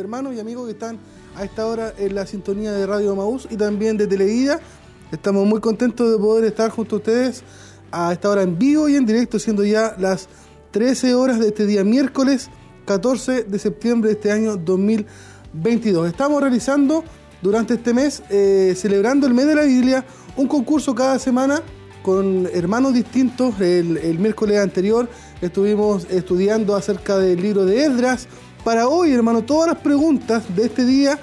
hermanos y amigos que están a esta hora en la sintonía de Radio Maús y también de Televida. Estamos muy contentos de poder estar junto a ustedes a esta hora en vivo y en directo, siendo ya las 13 horas de este día miércoles 14 de septiembre de este año 2022. Estamos realizando durante este mes, eh, celebrando el mes de la Biblia, un concurso cada semana con hermanos distintos. El, miércoles anterior estuvimos estudiando acerca del libro de Esdras. Para hoy, hermano, todas las preguntas de este día,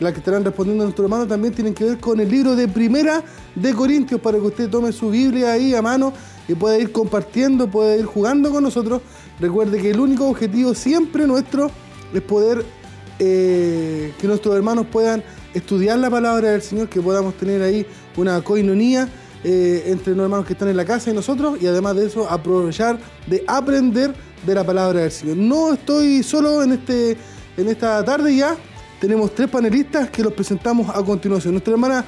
las que estarán respondiendo nuestro hermano, también tienen que ver con el libro de Primera de Corintios, para que usted tome su Biblia ahí a mano y pueda ir compartiendo, pueda ir jugando con nosotros. Recuerde que el único objetivo siempre nuestro es poder eh, que nuestros hermanos puedan estudiar la palabra del Señor, que podamos tener ahí una coinonía eh, entre los hermanos que están en la casa y nosotros, y además de eso aprovechar de aprender de la palabra del Señor. No estoy solo en, este, en esta tarde ya, tenemos tres panelistas que los presentamos a continuación. Nuestra hermana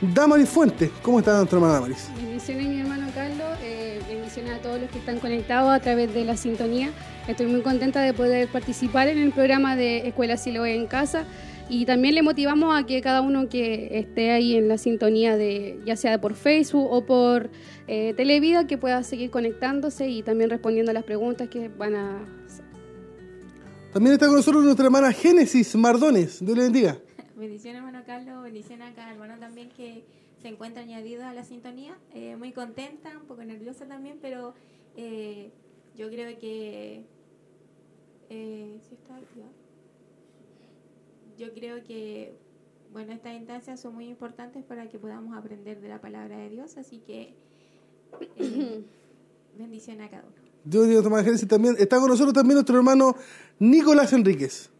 Damaris Fuentes, ¿cómo está nuestra hermana Damaris? Bendiciones mi hermano Carlos, eh, bendiciones a todos los que están conectados a través de la sintonía. Estoy muy contenta de poder participar en el programa de Escuela Siloé en Casa y también le motivamos a que cada uno que esté ahí en la sintonía de, ya sea por Facebook o por eh, Televida, que pueda seguir conectándose y también respondiendo a las preguntas que van a hacer. También está con nosotros nuestra hermana Génesis Mardones. Dios le bendiga. Bendiciones, hermano Carlos. Bendiciones acá, hermano también que se encuentra añadido a la sintonía. Eh, muy contenta, un poco nerviosa también, pero eh, yo creo que. Eh, ¿sí está yo creo que, bueno, estas instancias son muy importantes para que podamos aprender de la palabra de Dios, así que eh, bendición a cada uno. Dios Dios Tomás también. Está con nosotros también nuestro hermano Nicolás Enríquez.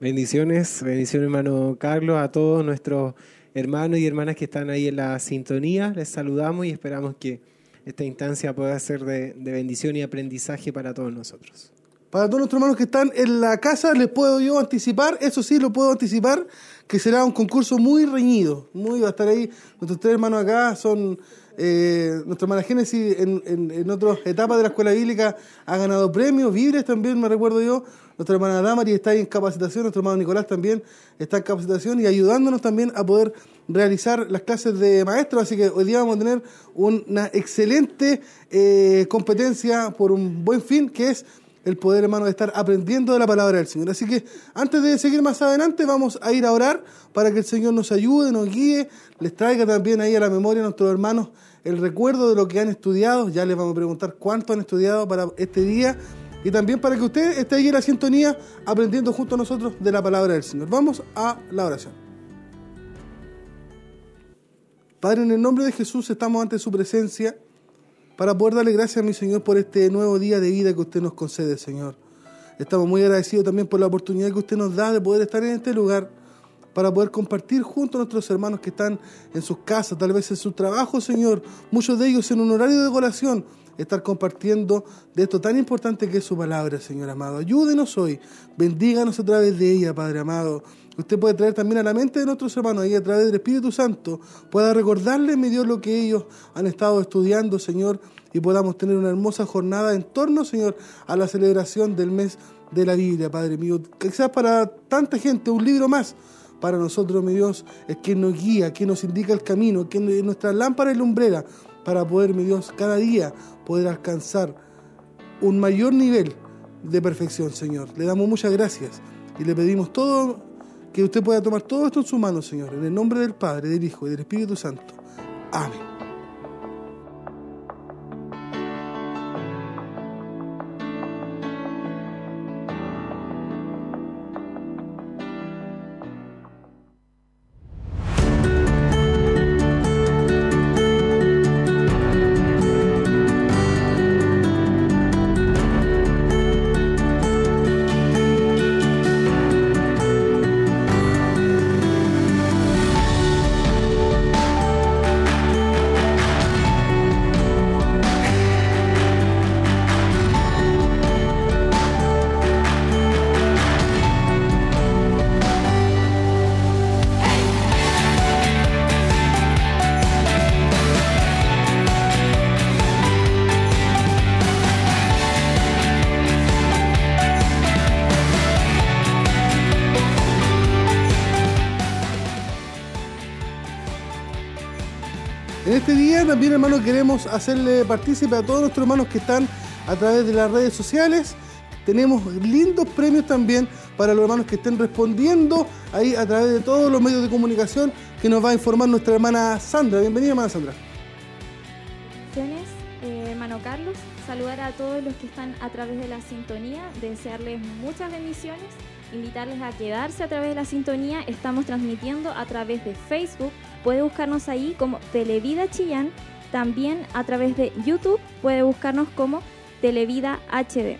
Bendiciones, bendiciones hermano Carlos, a todos nuestros hermanos y hermanas que están ahí en la sintonía. Les saludamos y esperamos que esta instancia pueda ser de bendición y aprendizaje para todos nosotros. Para todos nuestros hermanos que están en la casa, les puedo yo anticipar, eso sí, lo puedo anticipar, que será un concurso muy reñido. Muy, va a estar ahí, nuestros tres hermanos acá son, eh, nuestra hermana Génesis en, en, otras etapas de la escuela bíblica ha ganado premios, Vibres también, me recuerdo yo. Nuestra hermana Damari está ahí en capacitación, nuestro hermano Nicolás también está en capacitación y ayudándonos también a poder realizar las clases de maestros. Así que hoy día vamos a tener una excelente eh, competencia por un buen fin, que es el poder, hermano, de estar aprendiendo de la palabra del Señor. Así que antes de seguir más adelante, vamos a ir a orar para que el Señor nos ayude, nos guíe, les traiga también ahí a la memoria a nuestros hermanos el recuerdo de lo que han estudiado. Ya les vamos a preguntar cuánto han estudiado para este día y también para que usted esté ahí en la sintonía aprendiendo junto a nosotros de la palabra del Señor. Vamos a la oración. Padre, en el nombre de Jesús estamos ante su presencia para poder darle gracias a mi Señor por este nuevo día de vida que usted nos concede, Señor. Estamos muy agradecidos también por la oportunidad que usted nos da de poder estar en este lugar para poder compartir junto a nuestros hermanos que están en sus casas, tal vez en su trabajo, Señor, muchos de ellos en un horario de oración, estar compartiendo de esto tan importante que es su palabra, Señor amado. Ayúdenos hoy, bendíganos a través de ella, Padre amado. Usted puede traer también a la mente de nuestros hermanos y a través del Espíritu Santo pueda recordarles, mi Dios, lo que ellos han estado estudiando, Señor, y podamos tener una hermosa jornada en torno, Señor, a la celebración del mes de la Biblia, Padre mío. Quizás para tanta gente un libro más. Para nosotros, mi Dios, es quien nos guía, quien nos indica el camino, quien es nuestra lámpara y lumbrera para poder, mi Dios, cada día poder alcanzar un mayor nivel de perfección, Señor. Le damos muchas gracias y le pedimos todo que usted pueda tomar todo esto en su mano, Señor, en el nombre del Padre, del Hijo y del Espíritu Santo. Amén. Queremos hacerle partícipe a todos nuestros hermanos que están a través de las redes sociales. Tenemos lindos premios también para los hermanos que estén respondiendo ahí a través de todos los medios de comunicación que nos va a informar nuestra hermana Sandra. Bienvenida, hermana Sandra. Eh, hermano Carlos, saludar a todos los que están a través de la sintonía, desearles muchas bendiciones, invitarles a quedarse a través de la sintonía. Estamos transmitiendo a través de Facebook, puede buscarnos ahí como Televida Chillán, también a través de YouTube puede buscarnos como Televida HD.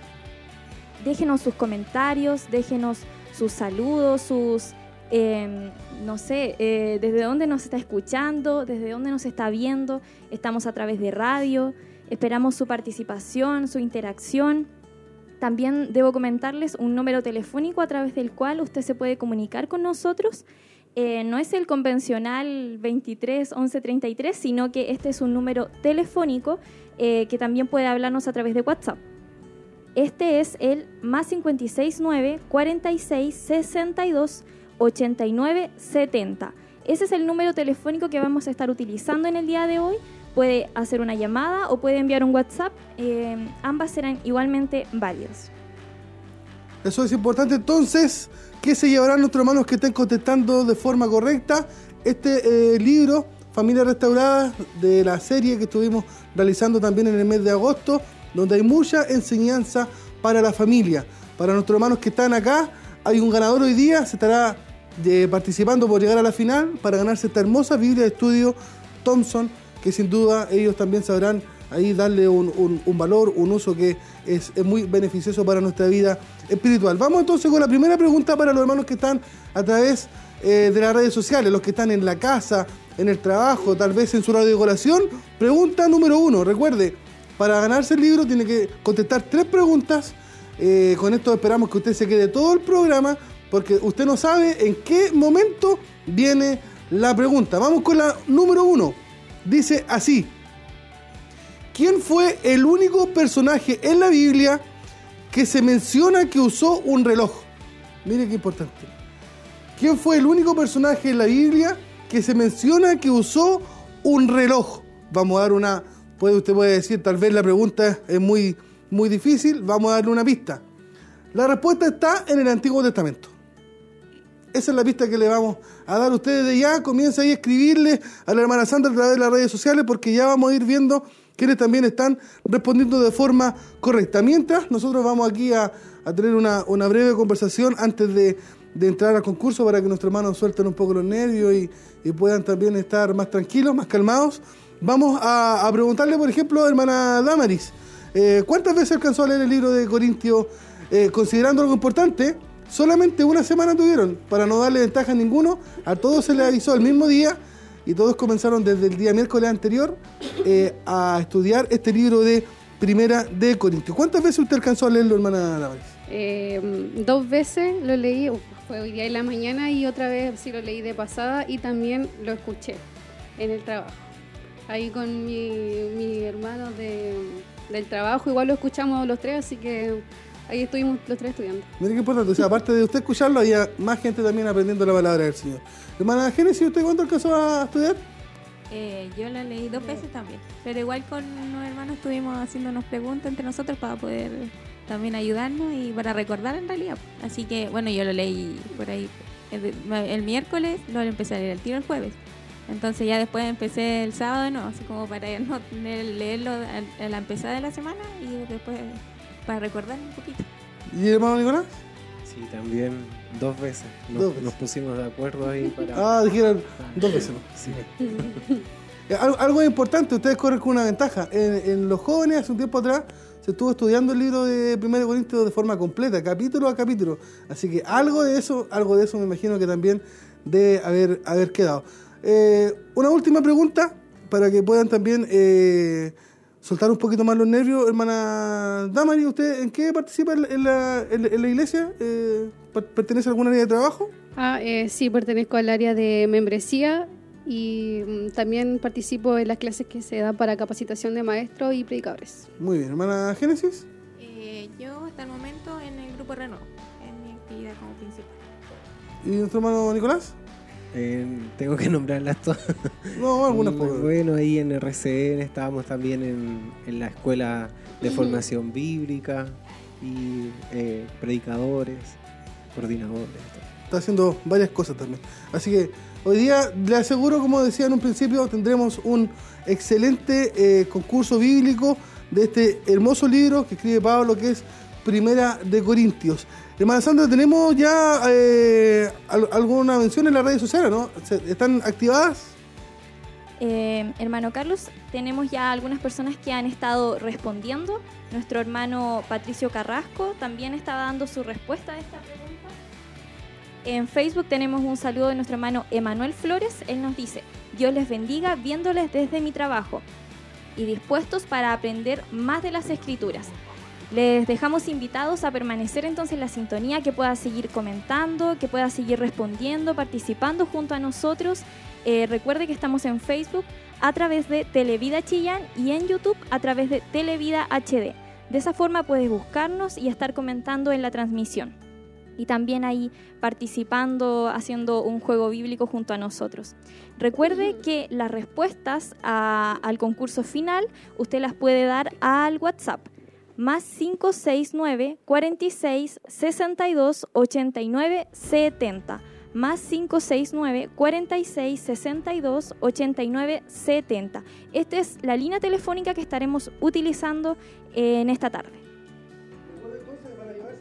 Déjenos sus comentarios, déjenos sus saludos, sus, em, no sé, eh, desde dónde nos está escuchando, desde dónde nos está viendo. Estamos a través de radio, esperamos su participación, su interacción. También debo comentarles un número telefónico a través del cual usted se puede comunicar con nosotros eh, no es el convencional 23 11 33, sino que este es un número telefónico eh, que también puede hablarnos a través de WhatsApp. Este es el más 569 46 62 89 70. Ese es el número telefónico que vamos a estar utilizando en el día de hoy. Puede hacer una llamada o puede enviar un WhatsApp. Eh, ambas serán igualmente válidas. Eso es importante entonces que se llevarán nuestros hermanos que estén contestando de forma correcta este eh, libro, Familia Restaurada, de la serie que estuvimos realizando también en el mes de agosto, donde hay mucha enseñanza para la familia. Para nuestros hermanos que están acá, hay un ganador hoy día, se estará eh, participando por llegar a la final para ganarse esta hermosa Biblia de estudio Thompson, que sin duda ellos también sabrán ahí darle un, valor, un uso que es, muy beneficioso para nuestra vida espiritual. Vamos entonces con la primera pregunta para los hermanos que están a través eh, de las redes sociales, los que están en la casa, en el trabajo, tal vez en su radio de colación. Pregunta número uno, recuerde, para ganarse el libro tiene que contestar tres preguntas. Eh, con esto esperamos que usted se quede todo el programa porque usted no sabe en qué momento viene la pregunta. Vamos con la número uno. Dice así, ¿Quién fue el único personaje en la Biblia que se menciona que usó un reloj? Mire qué importante. ¿Quién fue el único personaje en la Biblia que se menciona que usó un reloj? Vamos a dar una, puede usted puede decir, tal vez la pregunta es muy, muy difícil, vamos a darle una pista. La respuesta está en el Antiguo Testamento. Esa es la pista que le vamos a dar a ustedes de ya. Comienza ahí a escribirle a la hermana Sandra a través de las redes sociales porque ya vamos a ir viendo quienes también están respondiendo de forma correcta. Mientras, nosotros vamos aquí a, tener una, breve conversación antes de, entrar al concurso para que nuestros hermanos suelten un poco los nervios y, puedan también estar más tranquilos, más calmados. Vamos a, preguntarle, por ejemplo, hermana Damaris, eh, ¿cuántas veces alcanzó a leer el libro de Corintios? Eh, considerando algo importante, solamente una semana tuvieron, para no darle ventaja a ninguno, a todos se les avisó el mismo día y todos comenzaron desde el día miércoles anterior eh, a estudiar este libro de Primera de Corintios. ¿Cuántas veces usted alcanzó a leerlo, hermana Navares? Eh, dos veces lo leí, fue hoy día en la mañana y otra vez sí lo leí de pasada y también lo escuché en el trabajo. Ahí con mi, mi hermano del trabajo, igual lo escuchamos los tres, así que ahí estuvimos los tres estudiando. Mira qué importante, o sea, aparte de usted escucharlo, había más gente también aprendiendo la palabra del Señor. Hermana Génesis, ¿usted cuánto alcanzó a estudiar? Eh, yo la leí dos veces también, pero igual con los hermanos estuvimos haciéndonos preguntas entre nosotros para poder también ayudarnos y para recordar en realidad. Así que bueno, yo lo leí por ahí el, miércoles, lo empecé a leer el tiro el jueves. Entonces ya después empecé el sábado, no, así como para no leerlo a la empezada de la semana y después para recordar un poquito. ¿Y hermano Nicolás? Sí, también dos veces. Nos, pusimos de acuerdo ahí para. Ah, dijeron dos veces. Sí. Eh, algo, importante, ustedes corren con una ventaja. En, los jóvenes, hace un tiempo atrás, se estuvo estudiando el libro de 1 Corintios de forma completa, capítulo a capítulo. Así que algo de eso, algo de eso me imagino que también debe haber, haber quedado. Eh, una última pregunta para que puedan también eh, soltar un poquito más los nervios. Hermana Damari, ¿usted en qué participa en la, iglesia? Eh, ¿Pertenece a alguna área de trabajo? Ah, eh, sí, pertenezco al área de membresía y mm, también participo en las clases que se dan para capacitación de maestros y predicadores. Muy bien, hermana Génesis. Eh, yo hasta el momento en el grupo Renault, en mi actividad como principal. ¿Y nuestro hermano Nicolás? Eh, tengo que nombrarlas todas. No, algunas Mm, por- Bueno, ahí en RCN estábamos también en, en la escuela de formación bíblica y eh, predicadores, coordinadores. todo. está haciendo varias cosas también. Así que hoy día, le aseguro, como decía en un principio, tendremos un excelente eh, concurso bíblico de este hermoso libro que escribe Pablo, que es Primera de Corintios. Hermana Sandra, tenemos ya eh, al- alguna mención en las redes sociales, ¿no? ¿Están activadas? Eh, hermano Carlos, tenemos ya algunas personas que han estado respondiendo. Nuestro hermano Patricio Carrasco también estaba dando su respuesta a esta pregunta. En Facebook tenemos un saludo de nuestro hermano Emanuel Flores. Él nos dice, Dios les bendiga viéndoles desde mi trabajo y dispuestos para aprender más de las escrituras. Les dejamos invitados a permanecer entonces en la sintonía, que pueda seguir comentando, que pueda seguir respondiendo, participando junto a nosotros. Eh, recuerde que estamos en Facebook a través de Televida Chillán y en YouTube a través de Televida HD. De esa forma puedes buscarnos y estar comentando en la transmisión. Y también ahí participando, haciendo un juego bíblico junto a nosotros. Recuerde que las respuestas a- al concurso final usted las puede dar al WhatsApp más 569 46 62 89 70 más 569 46 62 89 70. Esta es la línea telefónica que estaremos utilizando en esta tarde.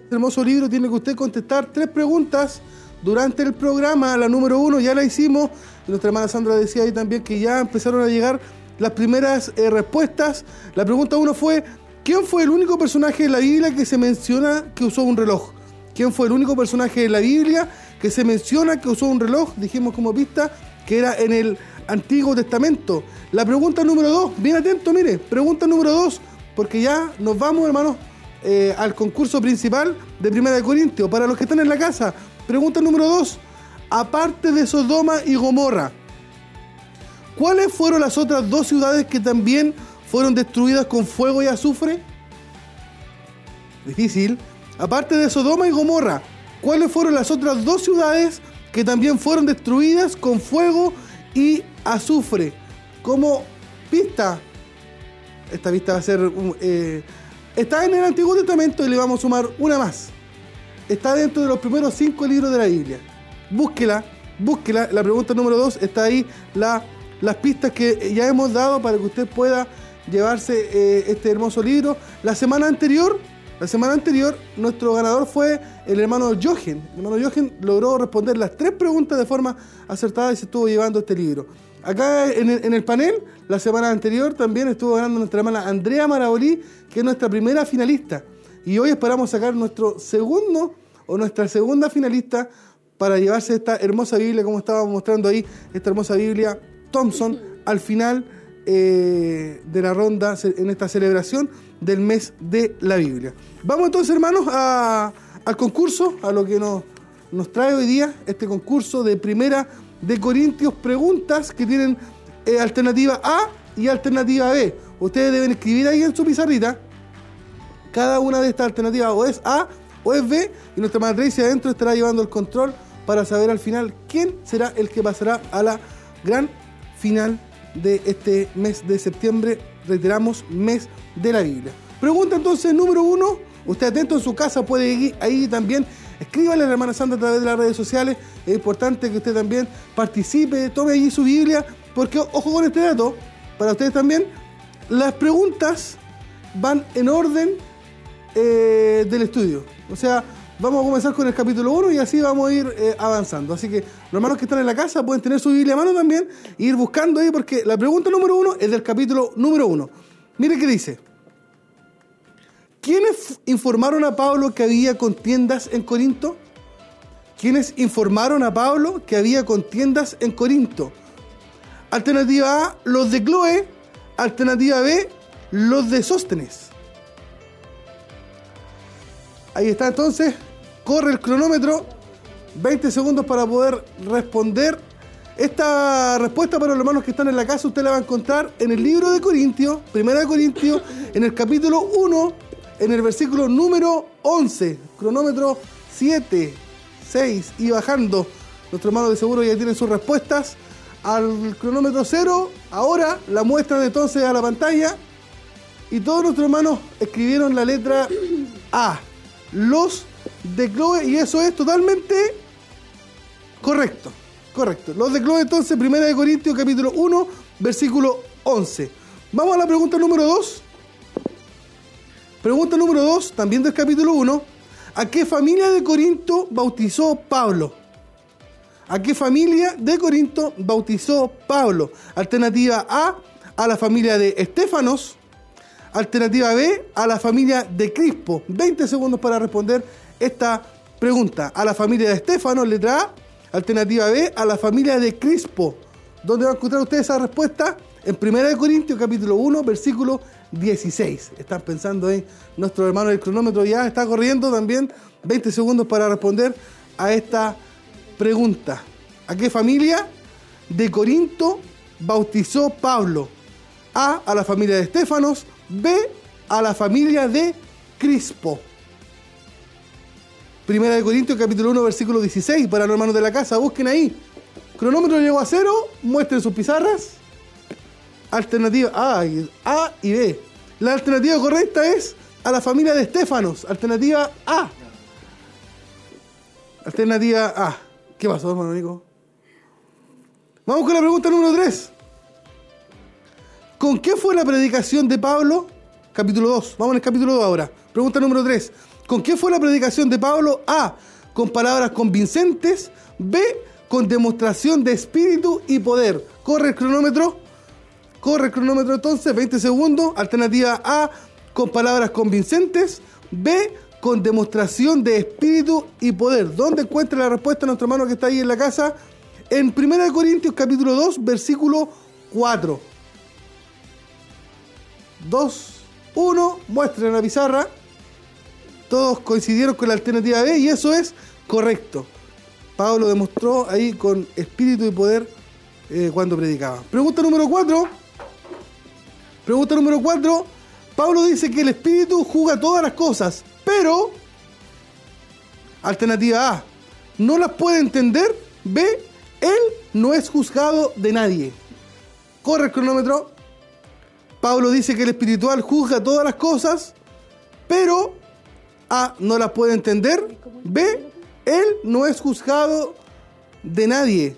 Este hermoso libro tiene que usted contestar tres preguntas durante el programa. La número uno ya la hicimos. Nuestra hermana Sandra decía ahí también que ya empezaron a llegar las primeras eh, respuestas. La pregunta uno fue, ¿quién fue el único personaje de la Biblia que se menciona que usó un reloj? ¿Quién fue el único personaje de la Biblia que se menciona que usó un reloj? Dijimos como pista que era en el Antiguo Testamento. La pregunta número dos, bien atento, mire, pregunta número dos, porque ya nos vamos, hermanos, eh, al concurso principal de Primera de Corintios. Para los que están en la casa, pregunta número dos, aparte de Sodoma y Gomorra, ¿cuáles fueron las otras dos ciudades que también fueron destruidas con fuego y azufre? Difícil. Aparte de Sodoma y Gomorra, ¿cuáles fueron las otras dos ciudades que también fueron destruidas con fuego y azufre? Como pista, esta pista va a ser... eh, está en el Antiguo Testamento y le vamos a sumar una más. Está dentro de los primeros cinco libros de la Biblia. Búsquela, búsquela. La pregunta número dos está ahí. La, las pistas que ya hemos dado para que usted pueda llevarse eh, este hermoso libro. La semana anterior, la semana anterior, nuestro ganador fue el hermano Jochen. El hermano Jochen logró responder las tres preguntas de forma acertada y se estuvo llevando este libro. Acá en el, panel, la semana anterior también estuvo ganando nuestra hermana Andrea Marabolí, que es nuestra primera finalista. Y hoy esperamos sacar nuestro segundo o nuestra segunda finalista para llevarse esta hermosa Biblia, como estábamos mostrando ahí, esta hermosa Biblia Thompson al final eh, de la ronda en esta celebración del mes de la Biblia. Vamos entonces, hermanos, al concurso, a lo que nos, nos trae hoy día este concurso de primera de Corintios, preguntas que tienen eh, alternativa A y alternativa B. Ustedes deben escribir ahí en su pizarrita cada una de estas alternativas o es A o es B y nuestra Tracy adentro estará llevando el control para saber al final quién será el que pasará a la gran final de este mes de septiembre, reiteramos, mes de la Biblia. Pregunta entonces número uno, usted atento en su casa puede ir ahí también, escríbale a la hermana Santa a través de las redes sociales, es importante que usted también participe, tome allí su Biblia, porque ojo con este dato, para ustedes también, las preguntas van en orden eh, del estudio. O sea, vamos a comenzar con el capítulo 1 y así vamos a ir eh, avanzando. Así que los hermanos que están en la casa pueden tener su Biblia a mano también e ir buscando ahí porque la pregunta número 1 es del capítulo número 1. Mire qué dice. ¿Quiénes informaron a Pablo que había contiendas en Corinto? ¿Quiénes informaron a Pablo que había contiendas en Corinto? Alternativa A, los de Chloe. Alternativa B, los de Sóstenes. Ahí está entonces, corre el cronómetro, 20 segundos para poder responder. Esta respuesta para los hermanos que están en la casa usted la va a encontrar en el libro de Corintios, primera Corintios, en el capítulo 1, en el versículo número 11, cronómetro 7, 6 y bajando. Nuestro hermano de seguro ya tiene sus respuestas al cronómetro cero. Ahora la muestran entonces a la pantalla. Y todos nuestros hermanos escribieron la letra A. Los de Chloe. Y eso es totalmente correcto. Correcto. Los de Chloe entonces, primera de Corintios capítulo 1, versículo 11. Vamos a la pregunta número 2. Pregunta número 2, también del capítulo 1. ¿A qué familia de Corinto bautizó Pablo? ¿A qué familia de Corinto bautizó Pablo? Alternativa A, a la familia de Estefanos. Alternativa B, a la familia de Crispo. 20 segundos para responder esta pregunta. A la familia de Estefanos, letra A. Alternativa B, a la familia de Crispo. ¿Dónde va a encontrar usted esa respuesta? En 1 Corintios capítulo 1, versículo 16. Están pensando en nuestro hermano del cronómetro ya está corriendo también 20 segundos para responder a esta pregunta. ¿A qué familia de Corinto bautizó Pablo? A, a la familia de Estefanos, B, a la familia de Crispo. Primera de Corintios capítulo 1 versículo 16 para los hermanos de la casa, busquen ahí. Cronómetro llegó a cero, muestren sus pizarras. Alternativa A a y B. La alternativa correcta es a la familia de Estefanos. Alternativa A. Alternativa A. ¿Qué pasó, hermano Nico? Vamos con la pregunta número 3. ¿Con qué fue la predicación de Pablo? Capítulo 2. Vamos en el capítulo 2 ahora. Pregunta número 3. ¿Con qué fue la predicación de Pablo? A. Con palabras convincentes. B. Con demostración de espíritu y poder. Corre el cronómetro. Corre el cronómetro entonces, 20 segundos. Alternativa A, con palabras convincentes. B, con demostración de espíritu y poder. ¿Dónde encuentra la respuesta nuestro hermano que está ahí en la casa? En 1 Corintios capítulo 2, versículo 4. 2, 1, muestren la pizarra. Todos coincidieron con la alternativa B y eso es correcto. Pablo demostró ahí con espíritu y poder eh, cuando predicaba. Pregunta número 4. Pregunta número 4. Pablo dice que el espíritu juzga todas las cosas, pero, alternativa A, no las puede entender. B, él no es juzgado de nadie. Corre el cronómetro. Pablo dice que el espiritual juzga todas las cosas, pero A, no las puede entender. B, él no es juzgado de nadie.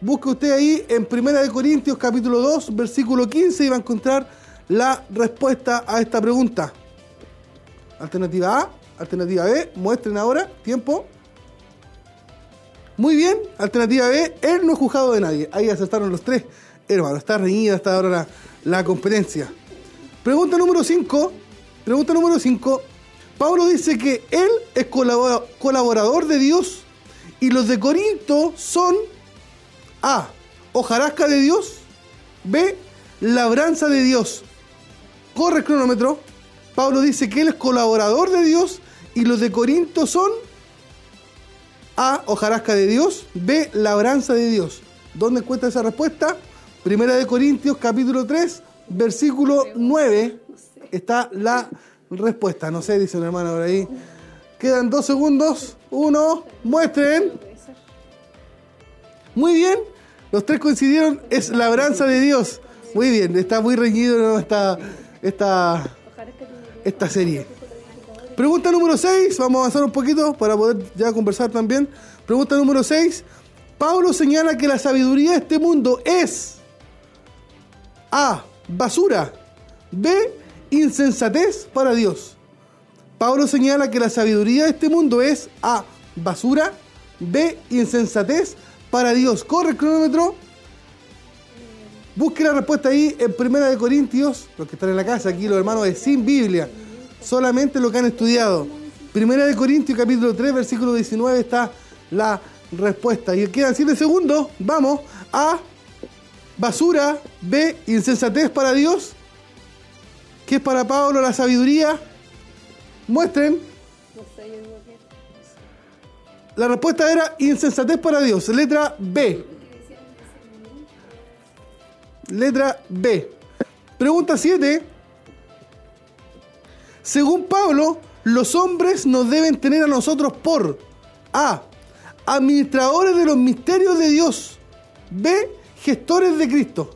Busque usted ahí en 1 Corintios capítulo 2, versículo 15 y va a encontrar la respuesta a esta pregunta. Alternativa A, alternativa B, muestren ahora, tiempo. Muy bien, alternativa B, él no es juzgado de nadie. Ahí acertaron los tres. Hermano, está reñida hasta ahora la, la competencia. Pregunta número 5. Pregunta número 5. Pablo dice que él es colaborador de Dios y los de Corinto son A. Hojarasca de Dios. B. Labranza de Dios. Corre el cronómetro. Pablo dice que él es colaborador de Dios y los de Corinto son A. Hojarasca de Dios. B. Labranza de Dios. ¿Dónde encuentra esa respuesta? Primera de Corintios capítulo 3, versículo 9. Está la respuesta. No sé, dice un hermano por ahí. Quedan dos segundos. Uno, muestren. Muy bien. Los tres coincidieron. Es labranza de Dios. Muy bien. Está muy reñido ¿no? esta, esta, esta serie. Pregunta número 6. Vamos a avanzar un poquito para poder ya conversar también. Pregunta número 6. Pablo señala que la sabiduría de este mundo es A. Basura. B insensatez para Dios. Pablo señala que la sabiduría de este mundo es A. Basura. B. Insensatez para Dios. Corre el cronómetro. Busque la respuesta ahí en Primera de Corintios. Los que están en la casa aquí, los hermanos, es sin Biblia. Solamente lo que han estudiado. Primera de Corintios, capítulo 3, versículo 19, está la respuesta. Y quedan 7 segundos. Vamos. A. Basura. B. Insensatez para Dios. ¿Qué es para Pablo la sabiduría? Muestren. La respuesta era insensatez para Dios. Letra B. Letra B. Pregunta 7. Según Pablo, los hombres nos deben tener a nosotros por A. administradores de los misterios de Dios. B, gestores de Cristo.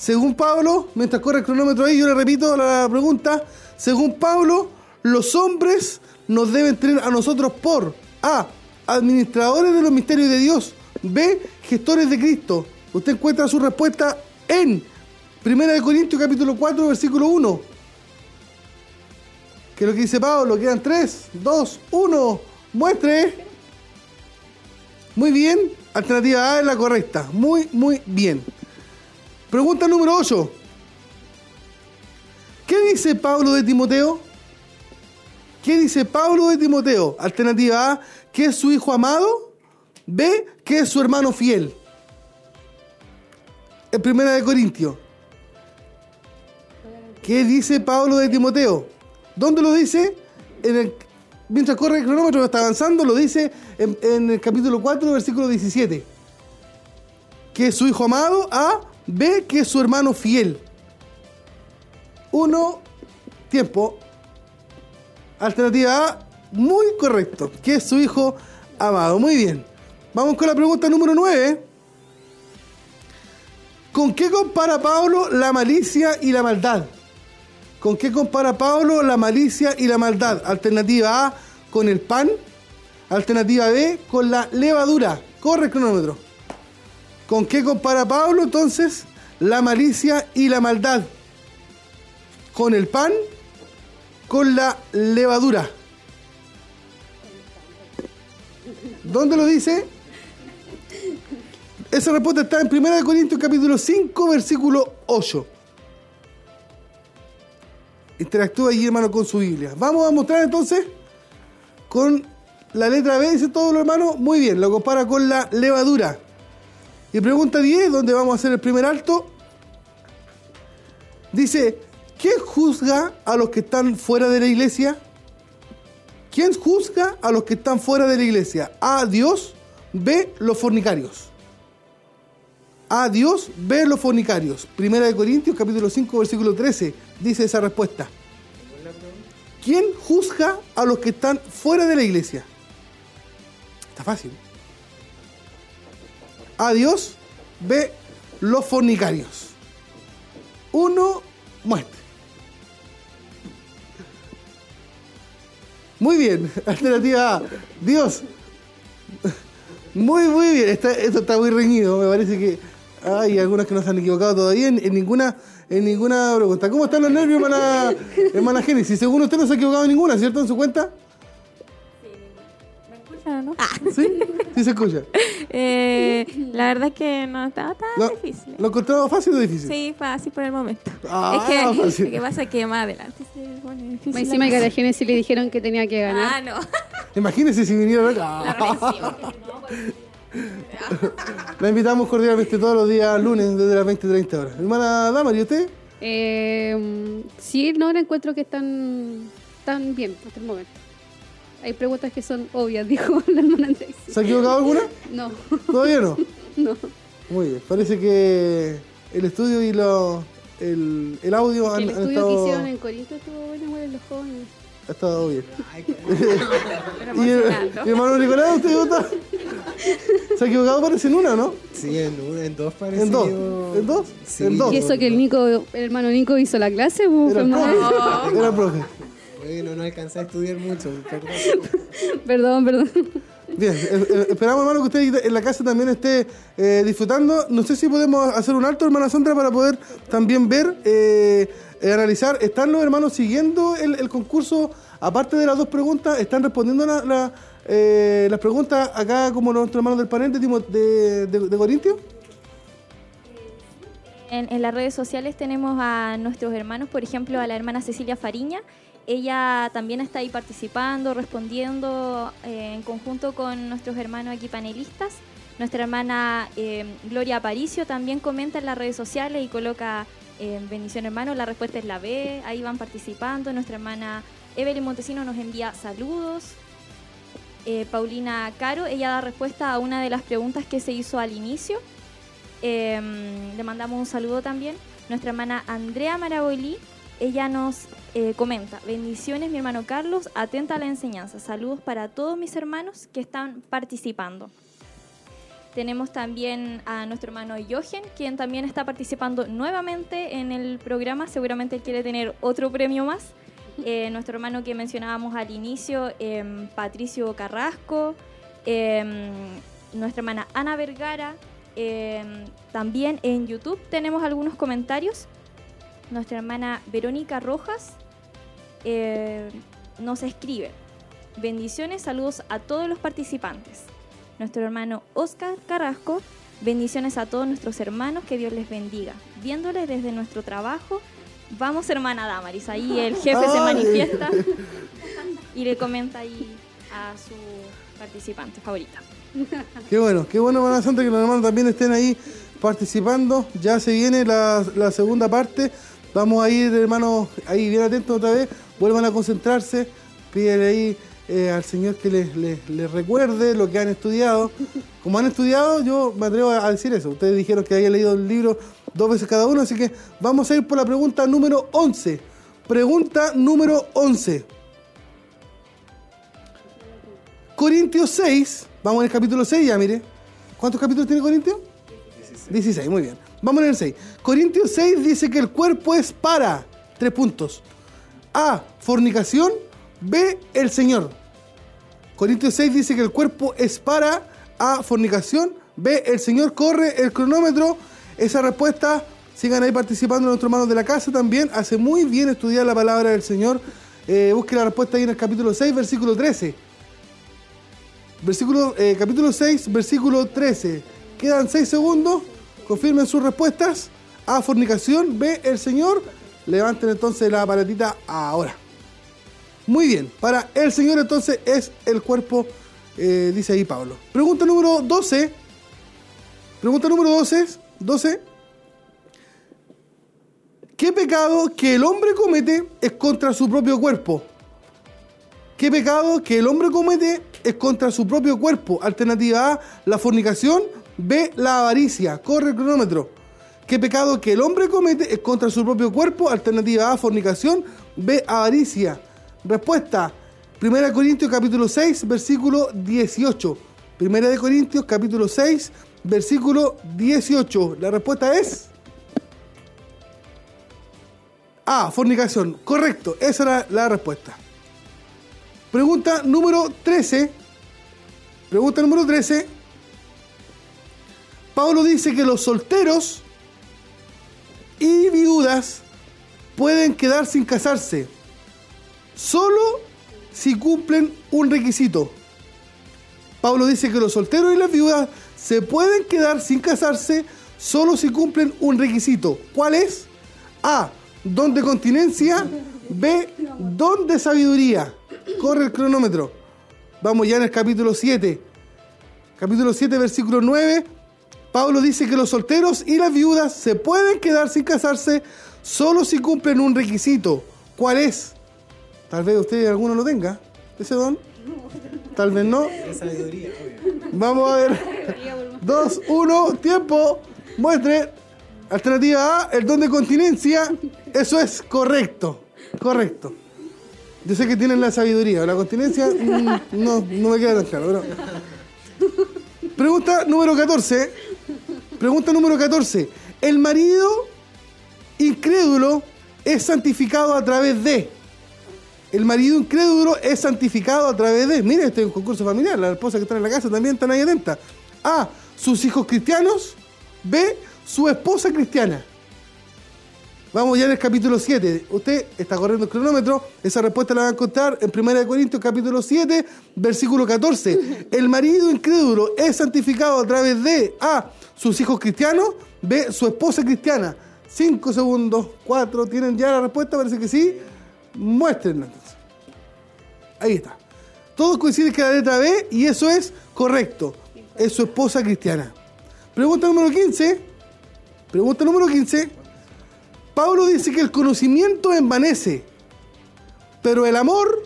Según Pablo, mientras corre el cronómetro ahí, yo le repito la pregunta. Según Pablo, los hombres nos deben tener a nosotros por A, administradores de los misterios de Dios. B, gestores de Cristo. Usted encuentra su respuesta en 1 Corintios capítulo 4, versículo 1. ¿Qué es lo que dice Pablo? Quedan 3, 2, 1. Muestre. Muy bien. Alternativa A es la correcta. Muy, muy bien. Pregunta número 8. ¿Qué dice Pablo de Timoteo? ¿Qué dice Pablo de Timoteo? Alternativa A, que es su hijo amado. B, que es su hermano fiel. En primera de Corintios. ¿Qué dice Pablo de Timoteo? ¿Dónde lo dice? Mientras corre el cronómetro, está avanzando, lo dice en, en el capítulo 4, versículo 17. Que es su hijo amado. A, B, que es su hermano fiel. Uno, tiempo. Alternativa A, muy correcto, que es su hijo amado. Muy bien. Vamos con la pregunta número 9. ¿Con qué compara Pablo la malicia y la maldad? ¿Con qué compara Pablo la malicia y la maldad? Alternativa A, con el pan. Alternativa B, con la levadura. Corre el cronómetro. ¿Con qué compara Pablo entonces la malicia y la maldad? ¿Con el pan? ¿Con la levadura? ¿Dónde lo dice? Esa respuesta está en 1 Corintios capítulo 5, versículo 8. Interactúa allí, hermano, con su Biblia. Vamos a mostrar entonces con la letra B, dice todo lo hermano. Muy bien, lo compara con la levadura. Y pregunta 10, donde vamos a hacer el primer alto. Dice, ¿quién juzga a los que están fuera de la iglesia? ¿Quién juzga a los que están fuera de la iglesia? A Dios, B los fornicarios. A Dios, B los fornicarios. Primera de Corintios, capítulo 5, versículo 13, dice esa respuesta. ¿Quién juzga a los que están fuera de la iglesia? Está fácil. A Dios, B los fornicarios. Uno, muestre. Muy bien, alternativa A. Dios. Muy, muy bien. Esto está muy reñido. Me parece que hay algunas que no se han equivocado todavía en, en ninguna en ninguna pregunta. ¿Cómo están los nervios, hermana, hermana Génesis? Según usted no se ha equivocado en ninguna, ¿cierto? En su cuenta. ¿Me escuchan o no? ¿Sí? Sí se escucha. Eh, la verdad es que no estaba tan ¿Lo, difícil. ¿Lo encontraba fácil o difícil? Sí, fácil por el momento. Ah, es que fácil. lo que pasa es que más adelante se pone difícil. Más encima la que a la cosa. Génesis le dijeron que tenía que ganar. Ah, no. Imagínese si viniera La acá. recibo. La invitamos cordialmente todos los días lunes desde las 20-30 horas. Hermana Dama, ¿y usted? Eh, sí, no, la encuentro que están, están bien hasta el momento. Hay preguntas que son obvias, dijo la hermana Andrés. ¿Se ha equivocado alguna? No, ¿Todavía no? no. Muy bien. Parece que el estudio y lo, el, el audio Que han, el han estudio que hicieron en Corinto estuvo bueno, bueno, los jóvenes. ha estado bien. Pero ¿Y el, y hermano Nicolás, usted vota? ¿Se ha equivocado? Parece en una, ¿no? Sí, en, una, en dos parece. ¿En dos? ¿En dos? Sí, ¿En dos? Y eso que el Nico, el hermano Nico hizo la clase, pues, Era profe. Era el profe. Bueno, no alcancé a estudiar mucho, perdón. Perdón, perdón. Bien, eh, eh, esperamos, hermano, que usted en la casa también esté eh, disfrutando. No sé si podemos hacer un alto, hermana Sandra, para poder también ver, eh, eh, analizar. ¿Están los hermanos siguiendo el, el concurso? Aparte de las dos preguntas, ¿están respondiendo la- la, eh, las preguntas acá como nuestros hermanos del panel de, Timo- de, de, de Corintio? En, en las redes sociales tenemos a nuestros hermanos, por ejemplo, a la hermana Cecilia Fariña. Ella también está ahí participando, respondiendo eh, en conjunto con nuestros hermanos aquí panelistas. Nuestra hermana eh, Gloria Aparicio también comenta en las redes sociales y coloca eh, bendición hermano. La respuesta es la B, ahí van participando. Nuestra hermana Evelyn Montesino nos envía saludos. Paulina Caro, ella da respuesta a una de las preguntas que se hizo al inicio. Le mandamos un saludo también. Nuestra hermana Andrea Marabolí, ella nos eh, comenta, bendiciones mi hermano Carlos, atenta a la enseñanza. Saludos para todos mis hermanos que están participando. Tenemos también a nuestro hermano Jochen, quien también está participando nuevamente en el programa. Seguramente quiere tener otro premio más. Eh, nuestro hermano que mencionábamos al inicio, em, Patricio Carrasco, em, nuestra hermana Ana Vergara. em, también en YouTube tenemos algunos comentarios. Nuestra hermana Verónica Rojas eh, nos escribe. Bendiciones, saludos a todos los participantes. Nuestro hermano Oscar Carrasco, bendiciones a todos nuestros hermanos, que Dios les bendiga. Viéndoles desde nuestro trabajo, vamos hermana Damaris, ahí el jefe se manifiesta y le comenta ahí a su participante favorita. Qué bueno, qué bueno, hermana Santa, que los hermanos también estén ahí participando. Ya se viene la, la segunda parte. Vamos a ir, hermanos, ahí bien atentos otra vez. Vuelvan a concentrarse. Pídele ahí eh, al Señor que les, les- les recuerde lo que han estudiado. Como han estudiado, yo me atrevo a decir eso. Ustedes dijeron que habían leído el libro dos veces cada uno, así que vamos a ir por la pregunta número 11. Pregunta número 11. Corintios 6, vamos en el capítulo 6 ya, mire. ¿Cuántos capítulos tiene Corintios? 16. muy bien. Vamos en el 6. Corintios 6 dice que el cuerpo es para, tres puntos. A, fornicación. B, el Señor. Corintios 6 dice que el cuerpo es para, A, fornicación. B, el Señor corre el cronómetro. Esa respuesta, sigan ahí participando nuestros hermanos de la casa también. Hace muy bien estudiar la palabra del Señor. Eh, busque la respuesta ahí en el capítulo 6, versículo 13. Versículo, eh, capítulo 6, versículo 13. Quedan 6 segundos. Confirmen sus respuestas. A, fornicación. B, el Señor. Levanten entonces la aparatita ahora. Muy bien. Para el Señor entonces es el cuerpo, eh, dice ahí Pablo. Pregunta número 12. Pregunta número 12. 12. ¿Qué pecado que el hombre comete es contra su propio cuerpo? ¿Qué pecado que el hombre comete es contra su propio cuerpo? Alternativa A, la fornicación. B, la avaricia. Corre el cronómetro. ¿Qué pecado que el hombre comete es contra su propio cuerpo? Alternativa A, fornicación. B, avaricia. Respuesta. Primera de Corintios capítulo 6, versículo 18. Primera de Corintios capítulo 6, versículo 18. La respuesta es... A, fornicación. Correcto, esa era la respuesta. Pregunta número 13. Pregunta número 13. Pablo dice que los solteros y viudas pueden quedar sin casarse solo si cumplen un requisito. Pablo dice que los solteros y las viudas se pueden quedar sin casarse solo si cumplen un requisito. ¿Cuál es? A. Don de continencia. B. Don de sabiduría. Corre el cronómetro. Vamos ya en el capítulo 7. Capítulo 7, versículo 9. Pablo dice que los solteros y las viudas se pueden quedar sin casarse solo si cumplen un requisito. ¿Cuál es? Tal vez usted alguno lo tenga, ese don. Tal vez no. Vamos a ver. Dos, uno, tiempo. Muestre. Alternativa A, el don de continencia. Eso es correcto. Correcto. Yo sé que tienen la sabiduría. La continencia mm, no, no me queda tan claro. Pregunta número 14. Pregunta número 14. El marido incrédulo es santificado a través de. El marido incrédulo es santificado a través de. Mire, este es un concurso familiar. La esposa que está en la casa también están ahí atentas. A. Sus hijos cristianos. B. Su esposa cristiana. Vamos ya en el capítulo 7. Usted está corriendo el cronómetro. Esa respuesta la va a encontrar en 1 Corintios capítulo 7, versículo 14. El marido incrédulo es santificado a través de A. Sus hijos cristianos. B. Su esposa cristiana. 5 segundos. 4. ¿Tienen ya la respuesta? Parece que sí. Muéstrenla. entonces. Ahí está. Todos coinciden que la letra B y eso es correcto. Es su esposa cristiana. Pregunta número 15. Pregunta número 15. Pablo dice que el conocimiento envanece, pero el amor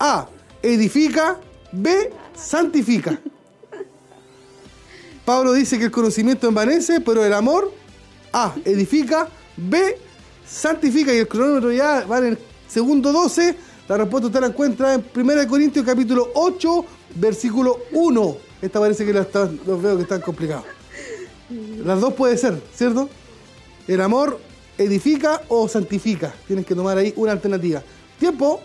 A. edifica, B. santifica. Pablo dice que el conocimiento envanece, pero el amor A. edifica, B. santifica. Y el cronómetro ya va en el segundo 12. La respuesta usted la encuentra en 1 Corintios capítulo 8, versículo 1. Esta parece que los veo que están complicados. Las dos puede ser, ¿cierto? El amor edifica o santifica. Tienen que tomar ahí una alternativa. Tiempo.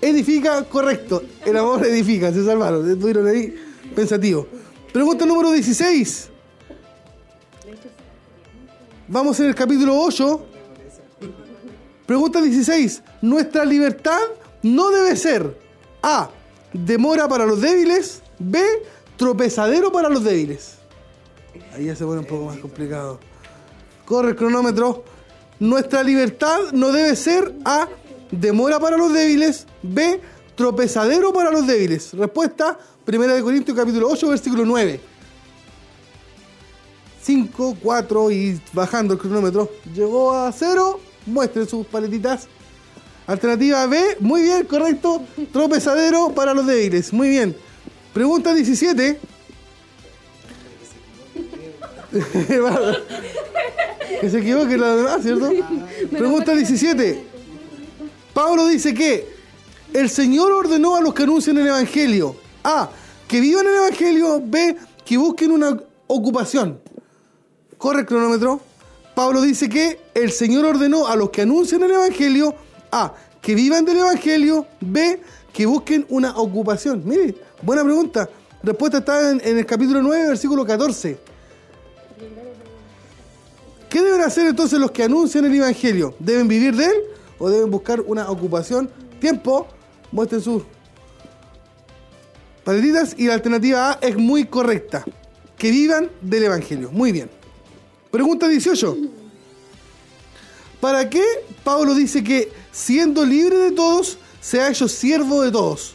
Edifica, correcto. El amor edifica, se salvaron. Estuvieron ahí pensativos. Pregunta número 16. Vamos en el capítulo 8. Pregunta 16. Nuestra libertad no debe ser A. Demora para los débiles. B. Tropezadero para los débiles. Ahí ya se pone un poco más complicado. Corre el cronómetro. Nuestra libertad no debe ser A. Demora para los débiles. B. Tropezadero para los débiles. Respuesta. Primera de Corintios capítulo 8 versículo 9. 5, 4 y bajando el cronómetro. Llegó a 0. Muestren sus paletitas. Alternativa B, muy bien, correcto. Tropezadero para los débiles. Muy bien. Pregunta 17. que se equivoque la ¿cierto? Pregunta 17. Pablo dice que el Señor ordenó a los que anuncian el Evangelio. A. Que vivan el Evangelio. B. Que busquen una ocupación. Corre el cronómetro. Pablo dice que el Señor ordenó a los que anuncian el Evangelio A. Que vivan del Evangelio. B. Que busquen una ocupación. Mire, buena pregunta. Respuesta está en, en el capítulo 9, versículo 14. ¿Qué deben hacer entonces los que anuncian el Evangelio? ¿Deben vivir de él o deben buscar una ocupación? Tiempo. Muestren sus paletitas y la alternativa A es muy correcta. Que vivan del Evangelio. Muy bien. Pregunta 18. ¿Para qué Pablo dice que siendo libre de todos, se ha hecho siervo de todos?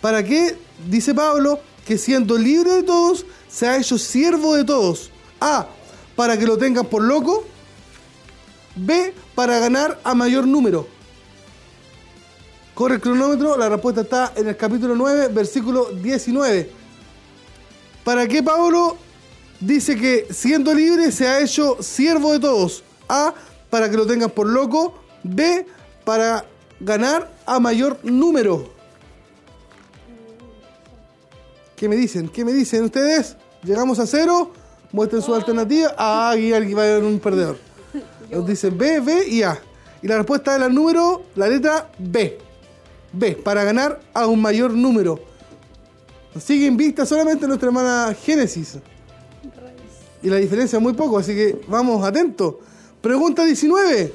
¿Para qué dice Pablo que siendo libre de todos, se ha hecho siervo de todos? A. Para que lo tengan por loco. B. Para ganar a mayor número. Corre el cronómetro, la respuesta está en el capítulo 9, versículo 19. ¿Para qué Pablo dice que siendo libre se ha hecho siervo de todos? A, para que lo tengan por loco. B, para ganar a mayor número. ¿Qué me dicen? ¿Qué me dicen ustedes? ¿Llegamos a cero? Muestren su alternativa. Ah, aquí alguien va a haber un perdedor. Nos dicen B, B y A. Y la respuesta es la número, la letra B. B, para ganar a un mayor número. Sigue invicta solamente nuestra hermana Génesis. Y la diferencia es muy poco, así que vamos atentos. Pregunta 19.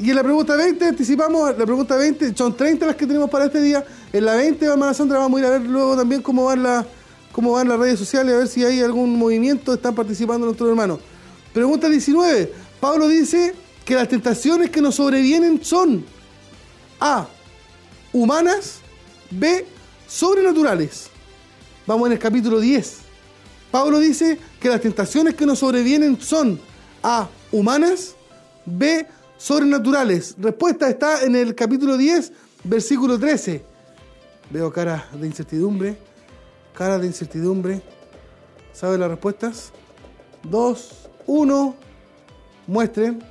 Y en la pregunta 20 anticipamos, la pregunta 20, son 30 las que tenemos para este día. En la 20, hermana Sandra, vamos a ir a ver luego también cómo van, la, cómo van las redes sociales, a ver si hay algún movimiento, están participando nuestros hermanos. Pregunta 19. Pablo dice que las tentaciones que nos sobrevienen son A. Humanas. B. Sobrenaturales. Vamos en el capítulo 10. Pablo dice que las tentaciones que nos sobrevienen son A. Humanas. B. Sobrenaturales. Respuesta está en el capítulo 10, versículo 13. Veo cara de incertidumbre. Cara de incertidumbre. ¿Sabe las respuestas? 2, 1. Muestren.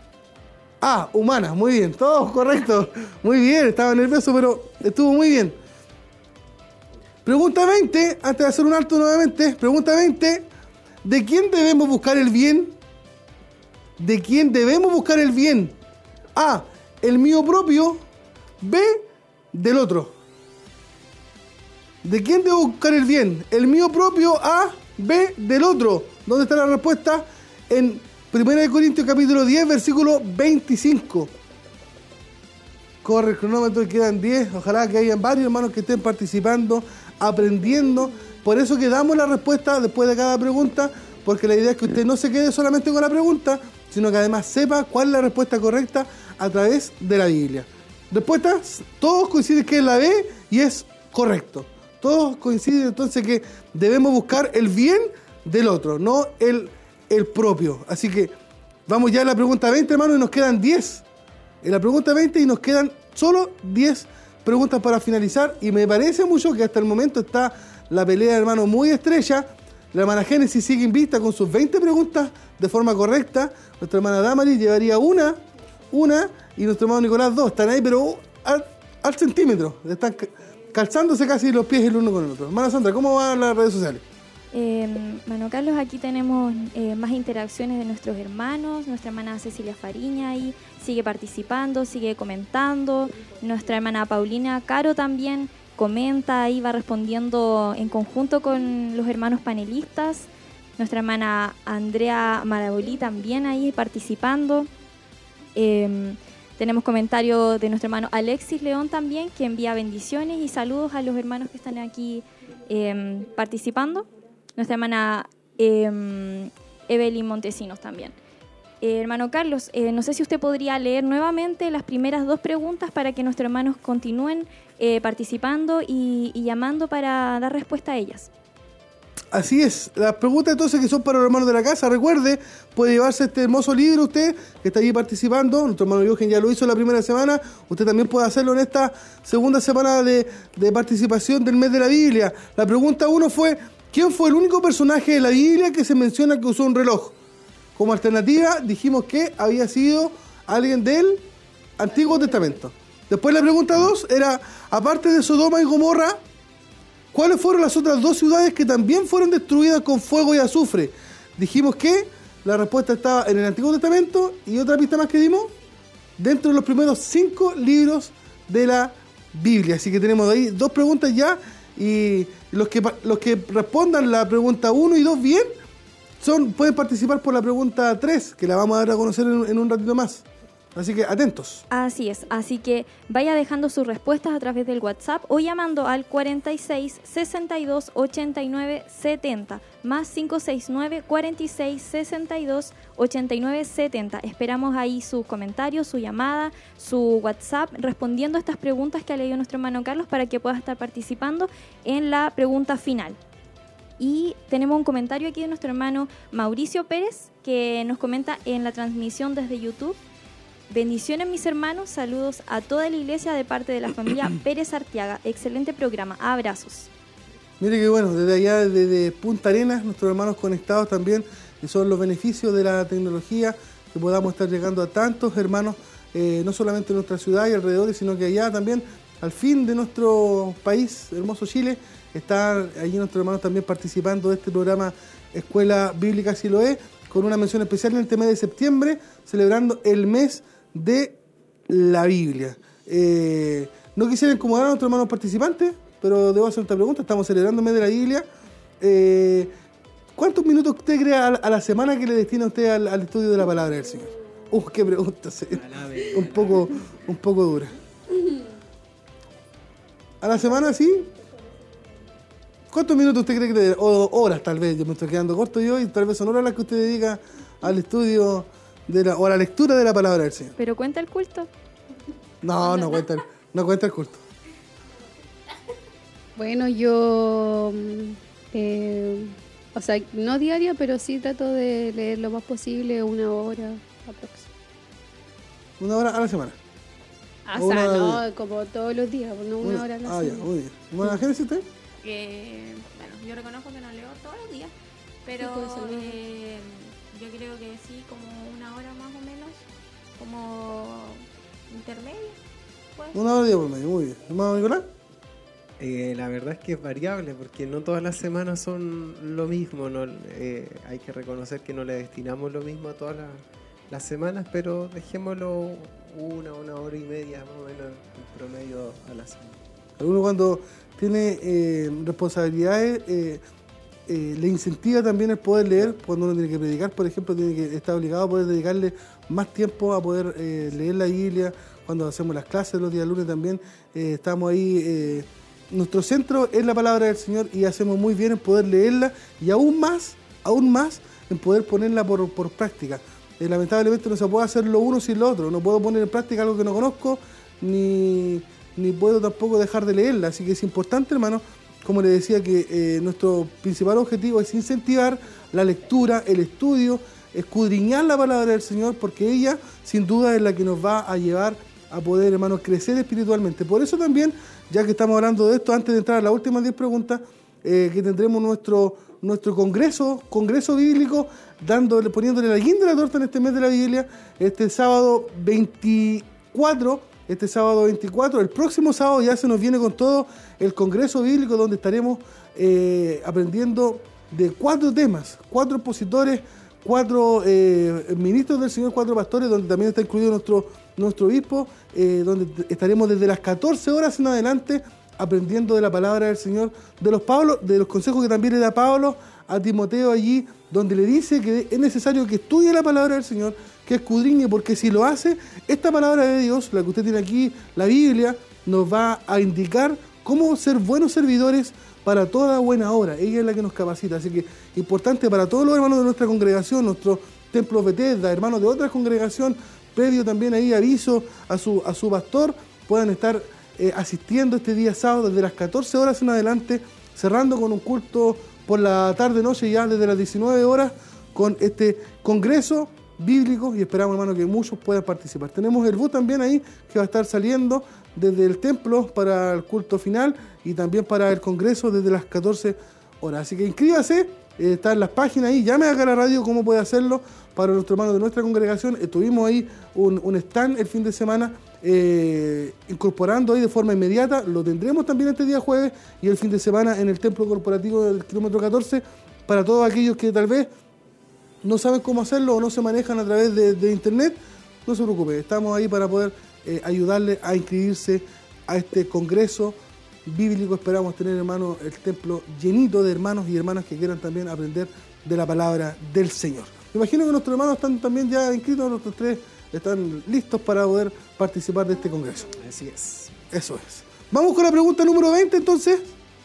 Ah, humanas, muy bien, todo correcto. Muy bien, estaba nervioso, pero estuvo muy bien. Pregunta 20, antes de hacer un alto nuevamente, pregunta 20, ¿de quién debemos buscar el bien? ¿De quién debemos buscar el bien? A, el mío propio, B, del otro. ¿De quién debo buscar el bien? El mío propio, A, B, del otro. ¿Dónde está la respuesta? En 1 Corintios capítulo 10, versículo 25. Corre el cronómetro y quedan 10. Ojalá que hayan varios hermanos que estén participando, aprendiendo. Por eso que damos la respuesta después de cada pregunta, porque la idea es que usted no se quede solamente con la pregunta, sino que además sepa cuál es la respuesta correcta a través de la Biblia. Respuestas, todos coinciden que es la B y es correcto. Todos coinciden entonces que debemos buscar el bien del otro, no el, el propio. Así que vamos ya a la pregunta 20, hermano, y nos quedan 10. En la pregunta 20 y nos quedan solo 10 preguntas para finalizar. Y me parece mucho que hasta el momento está la pelea, hermano, muy estrecha. La hermana Génesis sigue invicta con sus 20 preguntas de forma correcta. Nuestra hermana Damari llevaría una, una, y nuestro hermano Nicolás dos. Están ahí, pero al, al centímetro. Están calzándose casi los pies el uno con el otro. Hermana Sandra, ¿cómo van las redes sociales? Eh, Mano Carlos, aquí tenemos eh, más interacciones de nuestros hermanos. Nuestra hermana Cecilia Fariña ahí sigue participando, sigue comentando. Nuestra hermana Paulina Caro también comenta ahí, va respondiendo en conjunto con los hermanos panelistas. Nuestra hermana Andrea Marabolí también ahí participando. Eh, tenemos comentarios de nuestro hermano Alexis León también, que envía bendiciones y saludos a los hermanos que están aquí eh, participando. Nuestra hermana eh, Evelyn Montesinos también. Eh, hermano Carlos, eh, no sé si usted podría leer nuevamente las primeras dos preguntas para que nuestros hermanos continúen eh, participando y llamando para dar respuesta a ellas. Así es, las preguntas entonces que son para los hermanos de la casa, recuerde, puede llevarse este hermoso libro usted que está allí participando, nuestro hermano Eugen ya lo hizo la primera semana, usted también puede hacerlo en esta segunda semana de, de participación del mes de la Biblia. La pregunta uno fue, ¿quién fue el único personaje de la Biblia que se menciona que usó un reloj? Como alternativa dijimos que había sido alguien del Antiguo Testamento. Después la pregunta dos era, aparte de Sodoma y Gomorra, ¿Cuáles fueron las otras dos ciudades que también fueron destruidas con fuego y azufre? Dijimos que la respuesta estaba en el Antiguo Testamento y otra pista más que dimos, dentro de los primeros cinco libros de la Biblia. Así que tenemos ahí dos preguntas ya y los que, los que respondan la pregunta 1 y 2 bien son, pueden participar por la pregunta 3, que la vamos a dar a conocer en un ratito más. Así que atentos. Así es, así que vaya dejando sus respuestas a través del WhatsApp o llamando al 46 62 89 70 más 569 46 62 89 70. Esperamos ahí sus comentarios, su llamada, su WhatsApp respondiendo a estas preguntas que ha leído nuestro hermano Carlos para que pueda estar participando en la pregunta final. Y tenemos un comentario aquí de nuestro hermano Mauricio Pérez que nos comenta en la transmisión desde YouTube. Bendiciones mis hermanos, saludos a toda la iglesia de parte de la familia Pérez Artiaga. Excelente programa, abrazos. Mire que bueno, desde allá, desde Punta Arenas, nuestros hermanos conectados también, y son los beneficios de la tecnología, que podamos estar llegando a tantos hermanos, eh, no solamente en nuestra ciudad y alrededores, sino que allá también, al fin de nuestro país, hermoso Chile, están allí nuestros hermanos también participando de este programa Escuela Bíblica Siloé, con una mención especial en este mes de septiembre, celebrando el mes de la Biblia. Eh, no quisiera incomodar a nuestros hermanos participantes, pero debo hacer esta pregunta. Estamos celebrando el mes de la Biblia. Eh, ¿Cuántos minutos usted cree a, la semana que le destina usted al, estudio de la palabra del Señor? Uf, qué pregunta. Un poco, un poco dura. ¿A la semana sí? ¿Cuántos minutos usted cree que O horas tal vez, yo me estoy quedando corto yo y tal vez son horas las que usted dedica al estudio de la, o a la lectura de la palabra del Señor. Pero cuenta el culto. No, no cuenta, el- no cuenta el culto. Bueno, yo, mm, eh, o sea, no diaria, pero sí trato de leer lo más posible, una hora aproximadamente. Una hora a la semana. O Una sea, no, como todos los días, no una, hora a la Ah, ya, semana. muy bien. ¿Una Génesis usted? que, bueno, yo reconozco que no leo todos los días, pero pues, eh, yo creo que sí, como una hora más o menos, como intermedio. Pues. Una hora de día por medio, muy bien. ¿Hermano Nicolás? Eh, la verdad es que es variable porque no todas las semanas son lo mismo. No, Eh, hay que reconocer que no le destinamos lo mismo a todas las, las semanas, pero dejémoslo una, una hora y media más o menos en promedio a la semana. Uno cuando tiene eh, responsabilidades eh, le incentiva también el poder leer. Cuando uno tiene que predicar, por ejemplo, tiene que estar obligado a poder dedicarle más tiempo a poder eh, leer la Biblia. Cuando hacemos las clases los días lunes también eh, estamos ahí. eh, nuestro centro es la palabra del Señor y hacemos muy bien en poder leerla y aún más, aún más en poder ponerla por, por práctica. Lamentablemente no se puede hacer lo uno sin lo otro. No puedo poner en práctica algo que no conozco ni, ni puedo tampoco dejar de leerla. Así que es importante, hermano, como le decía, que eh, nuestro principal objetivo es incentivar la lectura, el estudio, escudriñar la palabra del Señor, porque ella sin duda es la que nos va a llevar a poder, hermanos, crecer espiritualmente. Por eso también, ya que estamos hablando de esto, antes de entrar a las últimas 10 preguntas, eh, que tendremos nuestro nuestro congreso, congreso bíblico, dándole, poniéndole la guinda de la torta en este mes de la Biblia, este sábado 24, este sábado 24, el próximo sábado ya se nos viene con todo el congreso bíblico donde estaremos eh, aprendiendo de cuatro temas, cuatro expositores, cuatro eh, ministros del Señor, cuatro pastores, donde también está incluido nuestro, nuestro obispo, eh, donde estaremos desde las 14 horas en adelante aprendiendo de la palabra del Señor, de los Pablo, de los consejos que también le da Pablo a Timoteo allí, donde le dice que es necesario que estudie la palabra del Señor, que escudriñe, porque si lo hace, esta palabra de Dios, la que usted tiene aquí, la Biblia, nos va a indicar cómo ser buenos servidores para toda buena obra. Ella es la que nos capacita. Así que importante para todos los hermanos de nuestra congregación, nuestros templos Bethesda, hermanos de otra congregación, previo también ahí aviso a su, a su pastor, puedan estar eh, asistiendo este día sábado desde las 14 horas en adelante, cerrando con un culto por la tarde-noche ya desde las 19 horas con este congreso bíblico y esperamos hermano que muchos puedan participar. Tenemos el bus también ahí que va a estar saliendo desde el templo para el culto final y también para el congreso desde las 14 horas. Así que inscríbase, eh, está en las páginas ahí, llame acá a la radio cómo puede hacerlo para nuestro hermano de nuestra congregación. Estuvimos ahí un, un stand el fin de semana eh, incorporando ahí de forma inmediata. Lo tendremos también este día jueves y el fin de semana en el templo corporativo del kilómetro 14 para todos aquellos que tal vez no saben cómo hacerlo o no se manejan a través de, internet. No se preocupe, estamos ahí para poder eh, ayudarle a inscribirse a este congreso bíblico. Esperamos tener, hermanos, el templo llenito de hermanos y hermanas que quieran también aprender de la palabra del Señor. Me imagino que nuestros hermanos están también ya inscritos, nuestros tres están listos para poder participar de este congreso. Así es. Eso es. Vamos con la pregunta número 20 entonces.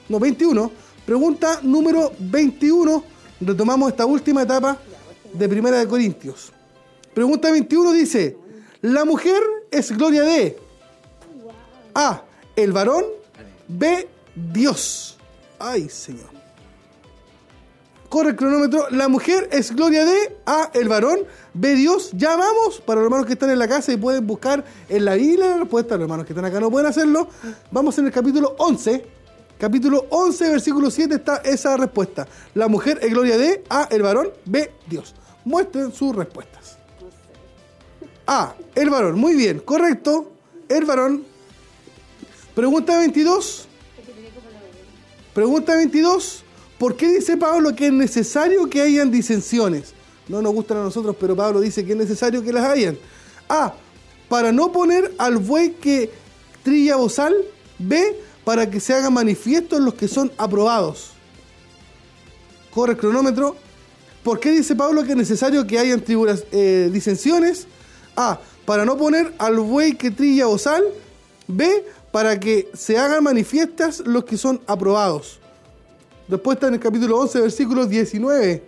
No, 21. Pregunta número 21. Retomamos esta última etapa de Primera de Corintios. Pregunta 21 dice, la mujer es gloria de A, el varón, B, Dios. Ay, Señor. Corre el cronómetro. La mujer es gloria de A, el varón, B, Dios. Ya vamos. Para los hermanos que están en la casa y pueden buscar en la Biblia la respuesta. Los hermanos que están acá no pueden hacerlo. Vamos en el capítulo 11. Capítulo 11, versículo 7 está esa respuesta. La mujer es gloria de A, el varón, B, Dios. Muestren sus respuestas. A, el varón. Muy bien, correcto. El varón. Pregunta 22. Pregunta 22. ¿Por qué dice Pablo que es necesario que hayan disensiones? No nos gustan a nosotros, pero Pablo dice que es necesario que las hayan. A. Para no poner al buey que trilla bozal. B. Para que se hagan manifiestos los que son aprobados. Corre el cronómetro. ¿Por qué dice Pablo que es necesario que hayan eh, disensiones? A. Para no poner al buey que trilla bozal. B. Para que se hagan manifiestas los que son aprobados. Respuesta en el capítulo 11, versículo 19.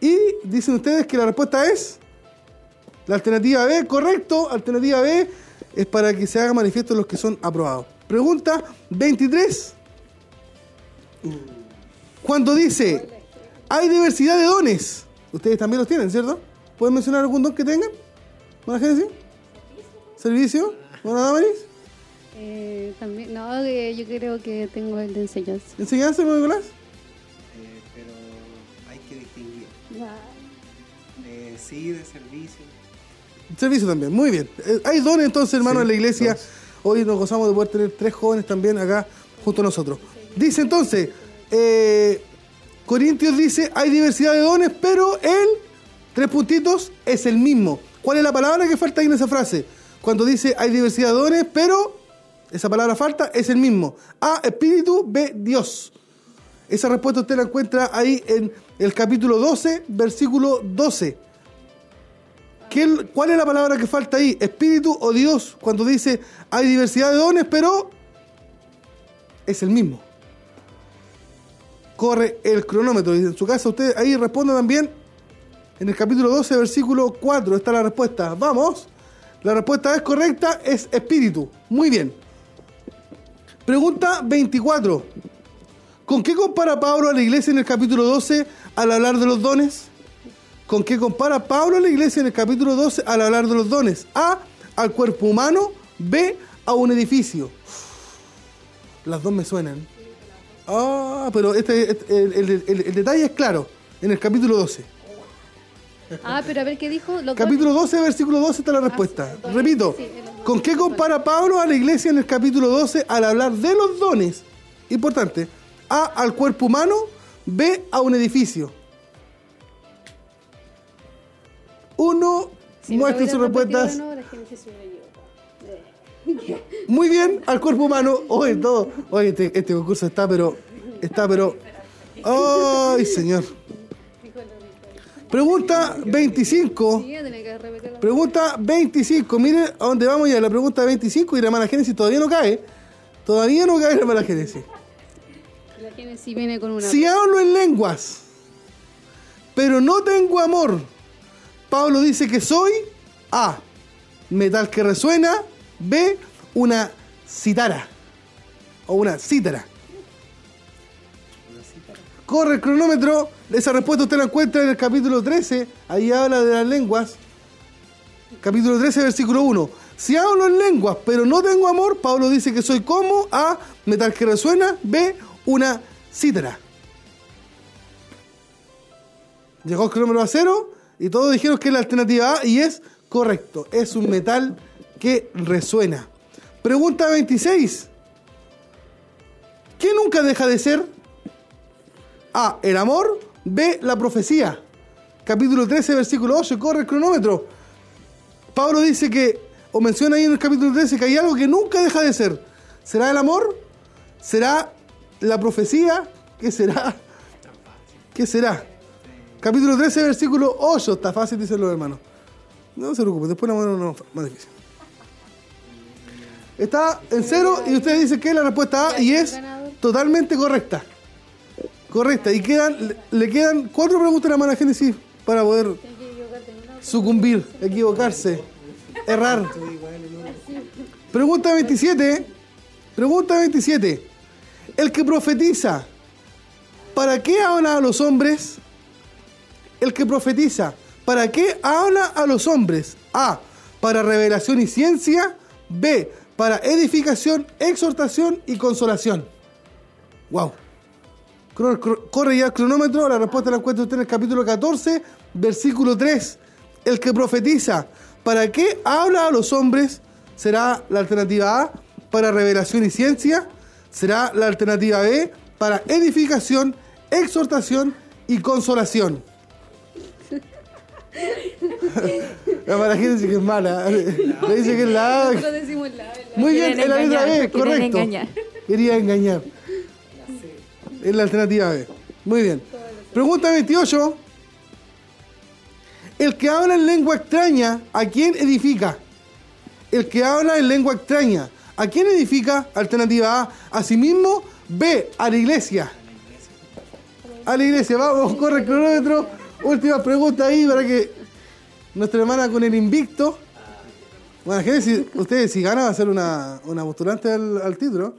Y dicen ustedes que la respuesta es la alternativa B, correcto. Alternativa B es para que se hagan manifiestos los que son aprobados. Pregunta 23. Cuando dice, hay diversidad de dones. Ustedes también los tienen, ¿cierto? ¿Pueden mencionar algún don que tengan? ¿Buena gente? ¿Servicio? ¿Buena Damaris? Eh, también, no, yo creo que tengo el de enseñanza. ¿Enseñanza, Nicolás? Eh, pero hay que distinguir. Eh, sí, de servicio. Servicio también, muy bien. Eh, hay dones entonces, hermano, en la iglesia. Hoy nos gozamos de poder tener tres jóvenes también acá junto a nosotros. Dice entonces, eh, Corintios dice, hay diversidad de dones, pero el, tres puntitos, es el mismo. ¿Cuál es la palabra que falta ahí en esa frase? Cuando dice, hay diversidad de dones, pero esa palabra falta es el mismo. A, Espíritu, B, Dios. Esa respuesta usted la encuentra ahí en el capítulo 12, versículo 12. ¿Cuál es la palabra que falta ahí? Espíritu o Dios, cuando dice hay diversidad de dones, pero es el mismo. Corre el cronómetro. Y en su casa usted ahí responde también en el capítulo 12, versículo 4. Está la respuesta. Vamos. La respuesta es correcta, es espíritu. Muy bien. Pregunta 24. ¿Con qué compara Pablo a la iglesia en el capítulo 12 al hablar de los dones? ¿Con qué compara Pablo a la iglesia en el capítulo 12 al hablar de los dones? A, al cuerpo humano, B, a un edificio. Las dos me suenan. Ah, pero este, este- el, el- el- el detalle es claro, en el capítulo 12. Ah, pero a ver qué dijo. Los Capítulo 12, versículo 12 está la respuesta. sí, dones. Repito, Sí. ¿con qué compara Pablo a la iglesia en el capítulo 12 al hablar de los dones? Importante. A, al cuerpo humano. B, a un edificio. Uno, Si muestre sus hubieran Muy bien, al cuerpo humano. Oye, todo. Oye, este, este concurso está, pero. Está, pero. ¡Ay, señor! Pregunta 25. Sí, ya tenía que repetir la- Pregunta 25. Miren a dónde vamos ya. La pregunta 25 y la hermana Génesis todavía no cae. Todavía no cae la hermana Génesis. La Génesis viene con una. Si hablo en lenguas, pero no tengo amor, Pablo dice que soy A. Metal que resuena. B. Una citara. O una cítara. Corre el cronómetro. Esa respuesta usted la encuentra en el capítulo 13. Ahí habla de las lenguas. Capítulo 13, versículo 1. Si hablo en lenguas, pero no tengo amor, Pablo dice que soy como A. Metal que resuena. B. Una cítara. Llegó el cronómetro a cero y todos dijeron que es la alternativa A y es correcto. Es un metal que resuena. Pregunta 26. ¿Qué nunca deja de ser? A. El amor. B. La profecía. Capítulo 13, versículo 8. Corre el cronómetro. Pablo dice que, o menciona ahí en el capítulo 13, que hay algo que nunca deja de ser. ¿Será el amor? ¿Será la profecía? ¿Qué será? ¿Qué será? Capítulo 13, versículo 8. Está fácil, dicen los hermanos. No se preocupen, después la mano no, más difícil. Está en cero y ustedes dicen que es la respuesta A y es totalmente correcta. Correcta. Y quedan, le, quedan cuatro preguntas a la hermana Génesis para poder sucumbir, equivocarse, errar. Pregunta 27. Pregunta 27. El que profetiza, ¿para qué habla a los hombres? El que profetiza, ¿para qué habla a los hombres? A. Para revelación y ciencia. B. Para edificación, exhortación y consolación. Wow. Cor- cor- Corre ya el cronómetro, la respuesta la encuentra usted en el capítulo 14, versículo 3. El que profetiza, ¿para qué habla a los hombres? Será la alternativa A, para revelación y ciencia. Será la alternativa B, para edificación, exhortación y consolación. La para gente dice que es mala. Le dice que es la A. Nosotros decimos la verdad. Muy bien, es la letra B, correcto. engañar. Quería engañar. Es la alternativa B. Muy bien. Pregunta 28. El que habla en lengua extraña, ¿a quién edifica? El que habla en lengua extraña, ¿a quién edifica? Alternativa A, a sí mismo. B, a la iglesia. A la iglesia, vamos, corre el cronómetro. Última pregunta ahí para que nuestra hermana con el invicto. Bueno, Génesis, ustedes si ganan va a ser una, una postulante al, título.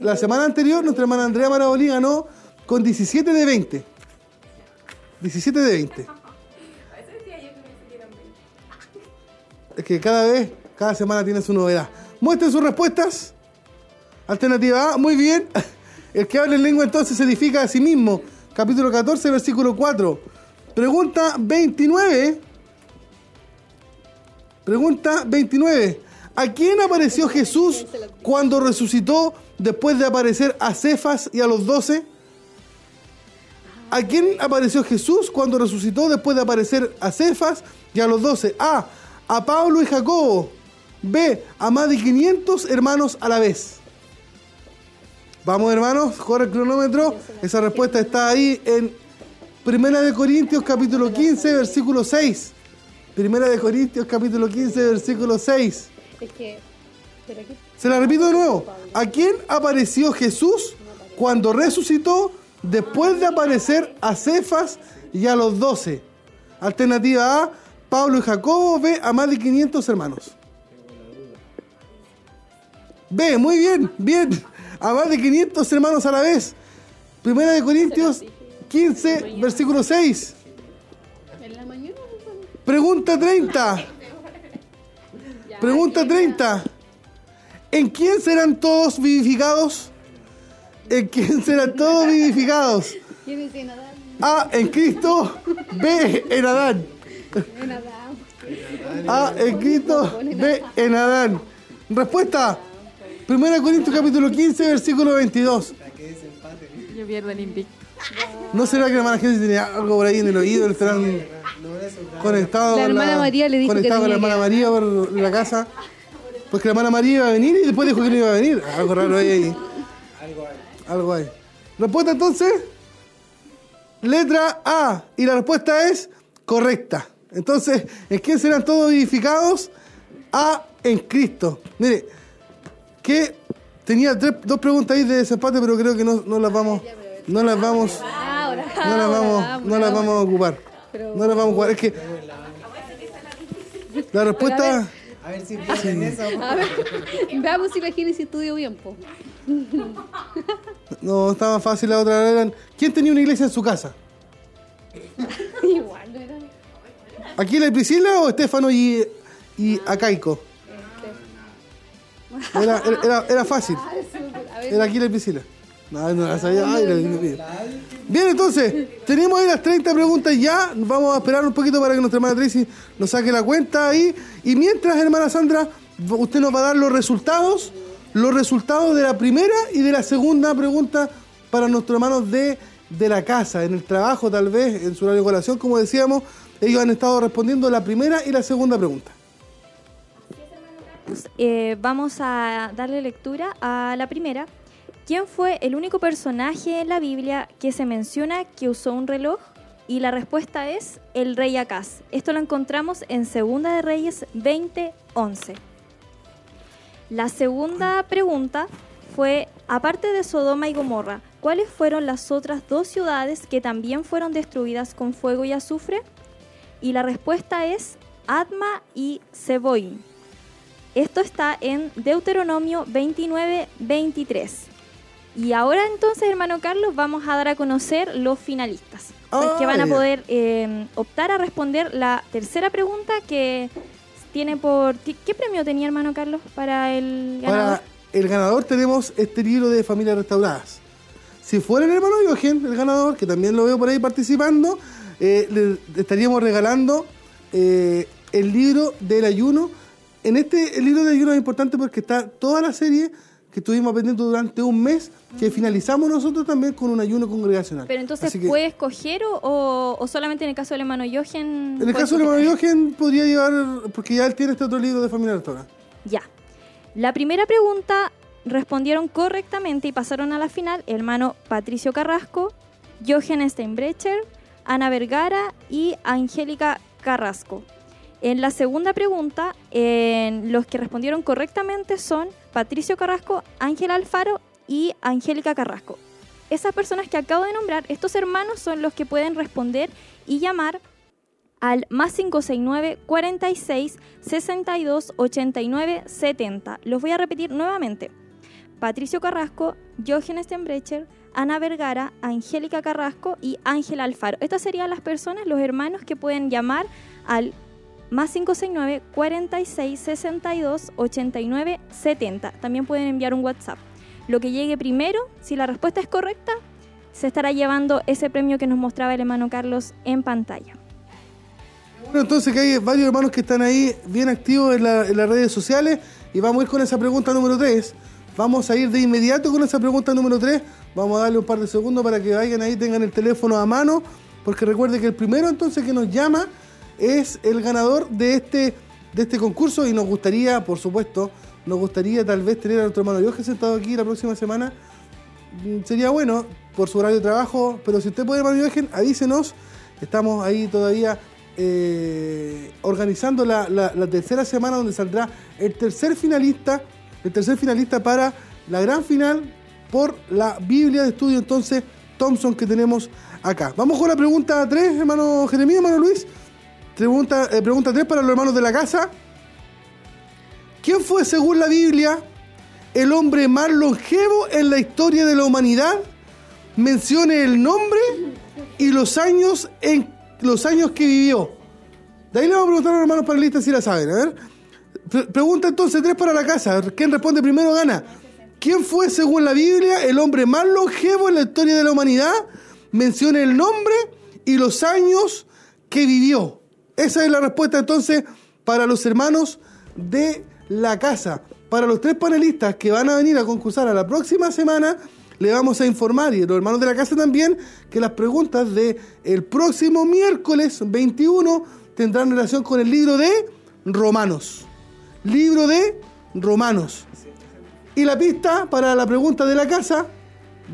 La, semana anterior nuestra hermana Andrea Marabolí ganó con 17 de 20. 17 de 20. Es que cada vez, cada semana tiene su novedad. Muestren sus respuestas. Alternativa A, muy bien. El que habla en lengua entonces se edifica a sí mismo. Capítulo 14, versículo 4. Pregunta 29. Pregunta 29. ¿A quién apareció Jesús cuando resucitó después de aparecer a Cefas y a los doce? ¿A quién apareció Jesús cuando resucitó después de aparecer a Cefas y a los doce? A. A Pablo y Jacobo. B. A más de 500 hermanos a la vez. Vamos hermanos, corre el cronómetro. Esa respuesta está ahí en Primera de Corintios capítulo 15, versículo 6. Primera de Corintios capítulo 15, versículo 6. Es que. Pero aquí. Se la repito de nuevo. ¿A quién apareció Jesús cuando resucitó después de aparecer a Cefas y a los doce? Alternativa A, Pablo y Jacobo. B, a más de 500 hermanos. B, muy bien, bien. A más de 500 hermanos a la vez. Primera de Corintios 15, versículo 6. En la mañana. Pregunta 30. Pregunta 30. ¿En quién serán todos vivificados? ¿En quién serán todos vivificados? A. En Cristo. B. En Adán. A. En Cristo. B. En Adán. Respuesta. Primera Corintios capítulo 15, versículo 22. Yo pierdo el invicto. ¿No será que la hermana Génesis tenía algo por ahí en el oído? Estarán conectados La hermana María le dijo que conectados con la hermana que- María por la casa. Porque la hermana María iba a venir y después dijo que no iba a venir. Algo raro ahí. ahí. Algo hay. Respuesta entonces. Letra A. Y la respuesta es correcta. Entonces, ¿en quién serán todos vivificados? A. En Cristo. Mire, que tenía tres- dos preguntas ahí de desempate, pero creo que no, no las vamos. No las vamos. Ahora, No las vamos, no las vamos a ocupar. No las vamos a ocupar. Es que. La respuesta. A ver si empiezan eso. A ver, veamos si la Génesis estudió bien, po. No, estaba fácil la otra. Eran, ¿Quién tenía una iglesia en su casa? Igual, ¿no era? ¿Aquí la Priscila o Estefano y, y Acaico? Era, era, era, era fácil. A ver, Era aquí la Priscila. No, no la sabía. Bien, entonces, tenemos ahí las 30 preguntas ya. Vamos a esperar un poquito para que nuestra hermana Tracy nos saque la cuenta ahí. Y mientras, hermana Sandra, usted nos va a dar los resultados, los resultados de la primera y de la segunda pregunta para nuestros hermanos de, de la casa, en el trabajo tal vez, en su horario colación, como decíamos, ellos han estado respondiendo la primera y la segunda pregunta. Eh, vamos a darle lectura a la primera. ¿Quién fue el único personaje en la Biblia que se menciona que usó un reloj? Y la respuesta es el rey Acaz. Esto lo encontramos en Segunda de Reyes 20:11. La segunda pregunta fue, aparte de Sodoma y Gomorra, ¿cuáles fueron las otras dos ciudades que también fueron destruidas con fuego y azufre? Y la respuesta es Adma y Seboim. Esto está en Deuteronomio 29, 23. Y ahora entonces, hermano Carlos, vamos a dar a conocer los finalistas, pues, que van a Ah, poder eh, optar a responder la tercera pregunta que tiene por... ¿Qué, qué premio tenía, hermano Carlos, para el ganador? Para el ganador tenemos este libro de Familias Restauradas. Si fuera el hermano Jochen, el ganador, que también lo veo por ahí participando, eh, le estaríamos regalando eh, el libro del ayuno. En este el libro del ayuno es importante porque está toda la serie que estuvimos aprendiendo durante un mes, que finalizamos nosotros también con un ayuno congregacional. Pero entonces, que, ¿puede escoger o, o- solamente en el caso del hermano Jochen? En el caso del hermano Jochen podría llevar, porque ya él tiene este otro libro de Familia Restaurada. Ya. La primera pregunta respondieron correctamente y pasaron a la final el hermano Patricio Carrasco, Jochen Steinbrecher, Ana Vergara y Angélica Carrasco. En la segunda pregunta, los que respondieron correctamente son Patricio Carrasco, Ángela Alfaro y Angélica Carrasco. Esas personas que acabo de nombrar, estos hermanos son los que pueden responder y llamar al más 569 46 62 89 70. Los voy a repetir nuevamente. Patricio Carrasco, Jochen Stenbrecher, Ana Vergara, Angélica Carrasco y Ángela Alfaro. Estas serían las personas, los hermanos que pueden llamar al más 569 46 62 89 70. También pueden enviar un WhatsApp. Lo que llegue primero, si la respuesta es correcta, se estará llevando ese premio que nos mostraba el hermano Carlos en pantalla. Bueno, entonces que hay varios hermanos que están ahí bien activos en, la- en las redes sociales y vamos a ir con esa pregunta número 3. Vamos a ir de inmediato con esa pregunta número 3. Vamos a darle un par de segundos para que vayan ahí, tengan el teléfono a mano, porque recuerde que el primero entonces que nos llama es el ganador de este, de este concurso y nos gustaría, por supuesto, nos gustaría tal vez tener a nuestro hermano Jorge sentado aquí la próxima semana. Mm, Sería bueno por su horario de trabajo, pero si usted puede, hermano Jochen, avísenos. Estamos ahí todavía eh, organizando la, la- la tercera semana donde saldrá el tercer finalista, el tercer finalista para la gran final por la Biblia de estudio entonces Thompson que tenemos acá. Vamos con la pregunta 3, hermano Jeremías, hermano Luis. Pregunta, eh, pregunta 3 para los hermanos de la casa. ¿Quién fue, según la Biblia, el hombre más longevo en la historia de la humanidad? Mencione el nombre y los años en los años que vivió. De ahí le vamos a preguntar a los hermanos panelistas si la saben. A ver. Pre- pregunta entonces tres para la casa. ¿Quién responde primero gana? ¿Quién fue, según la Biblia, el hombre más longevo en la historia de la humanidad? Mencione el nombre y los años que vivió. Esa es la respuesta entonces para los hermanos de la casa. Para los tres panelistas que van a venir a concursar a la próxima semana, le vamos a informar, y los hermanos de la casa también, que las preguntas de el próximo miércoles 21 tendrán relación con el libro de Romanos. Libro de Romanos. Y la pista para la pregunta de la casa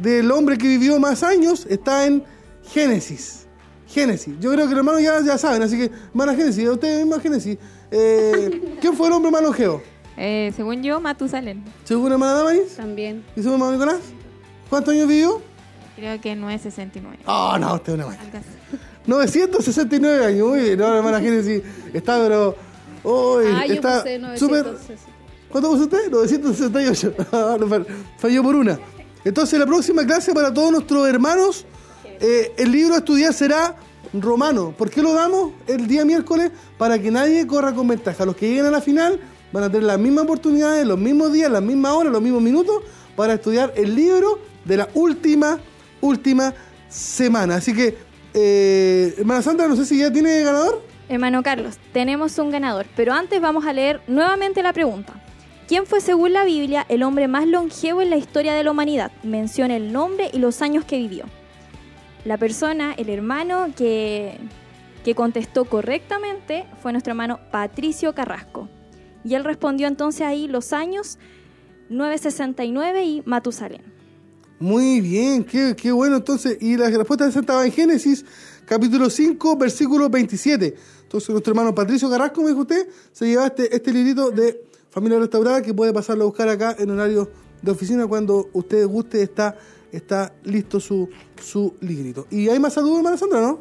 del hombre que vivió más años está en Génesis. Génesis. Yo creo que los hermanos ya, ya saben, así que, hermana Génesis, usted misma Génesis. Eh, ¿Quién fue el hombre más longevo? Eh, según yo, Matusalén. ¿Según hermana Damaris? También. ¿Y según hermano Nicolás? ¿Cuántos años vivió? Creo que 969. Ah, no, usted es una máquina. Algo así. 969 años, muy bien. No, hermana Génesis está, pero. Uy, ah, yo está puse súper. 960. ¿Cuánto puso usted? 968. Ah, Falló por una. Entonces, la próxima clase para todos nuestros hermanos, eh, el libro a estudiar será Romano. ¿Por qué lo damos el día miércoles? Para que nadie corra con ventaja. Los que lleguen a la final van a tener las mismas oportunidades, los mismos días, las mismas horas, los mismos minutos para estudiar el libro de la última, última semana. Así que, eh, hermana Sandra, no sé si ya tiene ganador. Hermano Carlos, tenemos un ganador, pero antes vamos a leer nuevamente la pregunta. ¿Quién fue, según la Biblia, el hombre más longevo en la historia de la humanidad? Menciona el nombre y los años que vivió. La persona, el hermano que, que contestó correctamente fue nuestro hermano Patricio Carrasco. Y él respondió entonces ahí los años 969 y Matusalén. Muy bien, qué, qué bueno entonces. Y la respuesta estaba en Génesis, capítulo 5, versículo 27. Entonces nuestro hermano Patricio Carrasco, me dijo usted, se lleva este, este librito de Familia Restaurada que puede pasarlo a buscar acá en horario de oficina cuando usted guste, está, está listo su, su librito. Y hay más saludos, hermana Sandra, ¿no?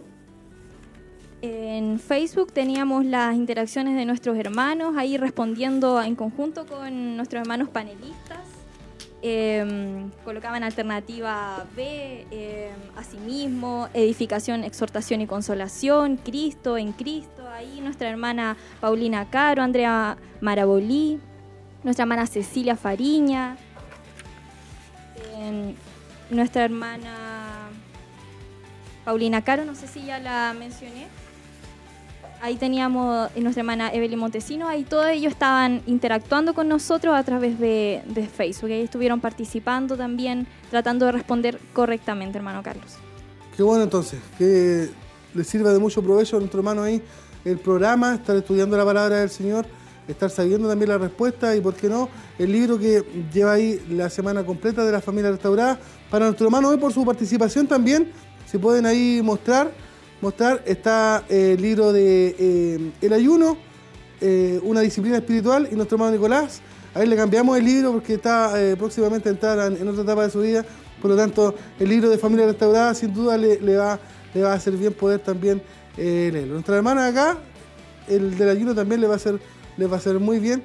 En Facebook teníamos las interacciones de nuestros hermanos, ahí respondiendo en conjunto con nuestros hermanos panelistas. Eh, colocaban alternativa B, eh, asimismo, edificación, exhortación y consolación, Cristo en Cristo. Ahí nuestra hermana Paulina Caro, Andrea Marabolí, nuestra hermana Cecilia Fariña, eh, nuestra hermana Paulina Caro, no sé si ya la mencioné. Ahí teníamos a nuestra hermana Evelyn Montesino, ahí todos ellos estaban interactuando con nosotros a través de, de Facebook. Ahí estuvieron participando también, tratando de responder correctamente, hermano Carlos. Qué bueno entonces, que le sirva de mucho provecho a nuestro hermano ahí el programa, estar estudiando la palabra del Señor, estar sabiendo también la respuesta y, por qué no, el libro que lleva ahí la semana completa de la familia restaurada. Para nuestro hermano hoy por su participación también, si pueden ahí mostrar, mostrar, está eh, el libro de eh, El ayuno, eh, una disciplina espiritual y nuestro hermano Nicolás. A él le cambiamos el libro porque está próximamente a entrar en otra etapa de su vida. Por lo tanto, el libro de Familia Restaurada sin duda le, va, le va a hacer bien poder también leerlo. Nuestra hermana acá, el del ayuno también le va a hacer, le va a hacer muy bien,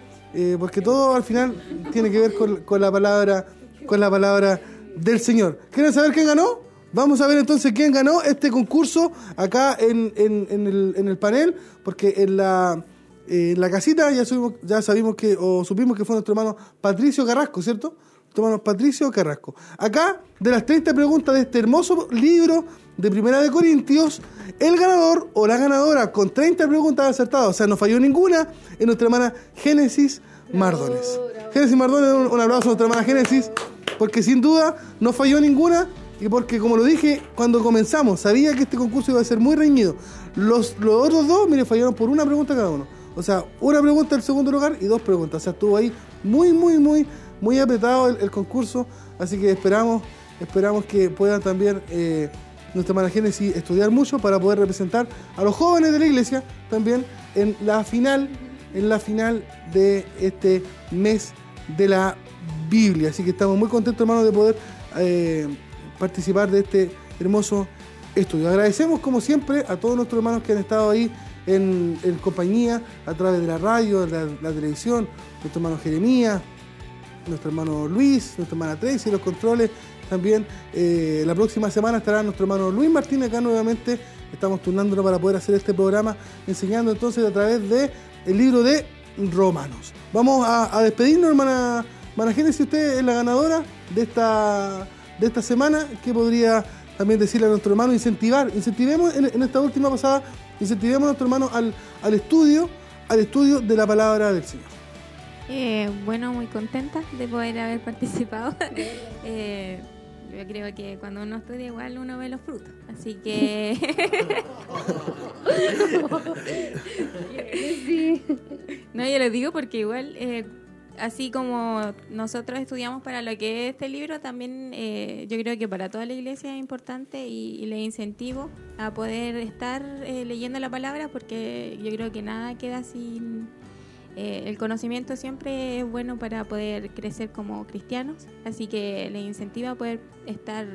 porque todo al final tiene que ver con, con la palabra, con la palabra del Señor. ¿Quieren saber quién ganó? Vamos a ver entonces quién ganó este concurso acá en, en- en el, en el panel, porque en la, eh, en la casita ya, subimos, ya sabimos que, o supimos que fue nuestro hermano Patricio Carrasco, ¿cierto? Nuestro hermano Patricio Carrasco. Acá, de las 30 preguntas de este hermoso libro de Primera de Corintios, el ganador o la ganadora con 30 preguntas acertadas, o sea, no falló ninguna, es nuestra hermana Génesis Mardones. Génesis Mardones, un, aplauso a nuestra hermana Génesis, porque sin duda no falló ninguna y porque, como lo dije cuando comenzamos, sabía que este concurso iba a ser muy reñido. Los, los otros dos, mire, fallaron por una pregunta cada uno. O sea, una pregunta el segundo lugar y dos preguntas. O sea, estuvo ahí muy, muy, muy, muy apretado el, concurso. Así que esperamos, esperamos que puedan también eh, nuestra hermana Génesis estudiar mucho para poder representar a los jóvenes de la iglesia también en la final, en la final de este mes de la Biblia. Así que estamos muy contentos, hermanos, de poder eh, participar de este hermoso estudio. Agradecemos, como siempre, a todos nuestros hermanos que han estado ahí en, compañía, a través de la radio, de la, televisión, nuestro hermano Jeremías, nuestro hermano Luis, nuestra hermana Tracy, los controles. También eh, la próxima semana estará nuestro hermano Luis Martínez acá nuevamente. Estamos turnándonos para poder hacer este programa, enseñando entonces a través de el libro de Romanos. Vamos a despedirnos, hermana Imagínense usted es la ganadora de esta, de esta semana, ¿qué podría también decirle a nuestro hermano? Incentivar, incentivemos en, en esta última pasada, incentivemos a nuestro hermano al, al estudio, al estudio de la palabra del Señor. Eh, bueno, muy contenta de poder haber participado. Eh, yo creo que cuando uno estudia igual uno ve los frutos. Así que... Sí. No, yo lo digo porque igual, eh, así como nosotros estudiamos para lo que es este libro, también eh, yo creo que para toda la iglesia es importante y, le incentivo a poder estar eh, leyendo la palabra porque yo creo que nada queda sin... eh, el conocimiento siempre es bueno para poder crecer como cristianos, así que le incentiva a poder estar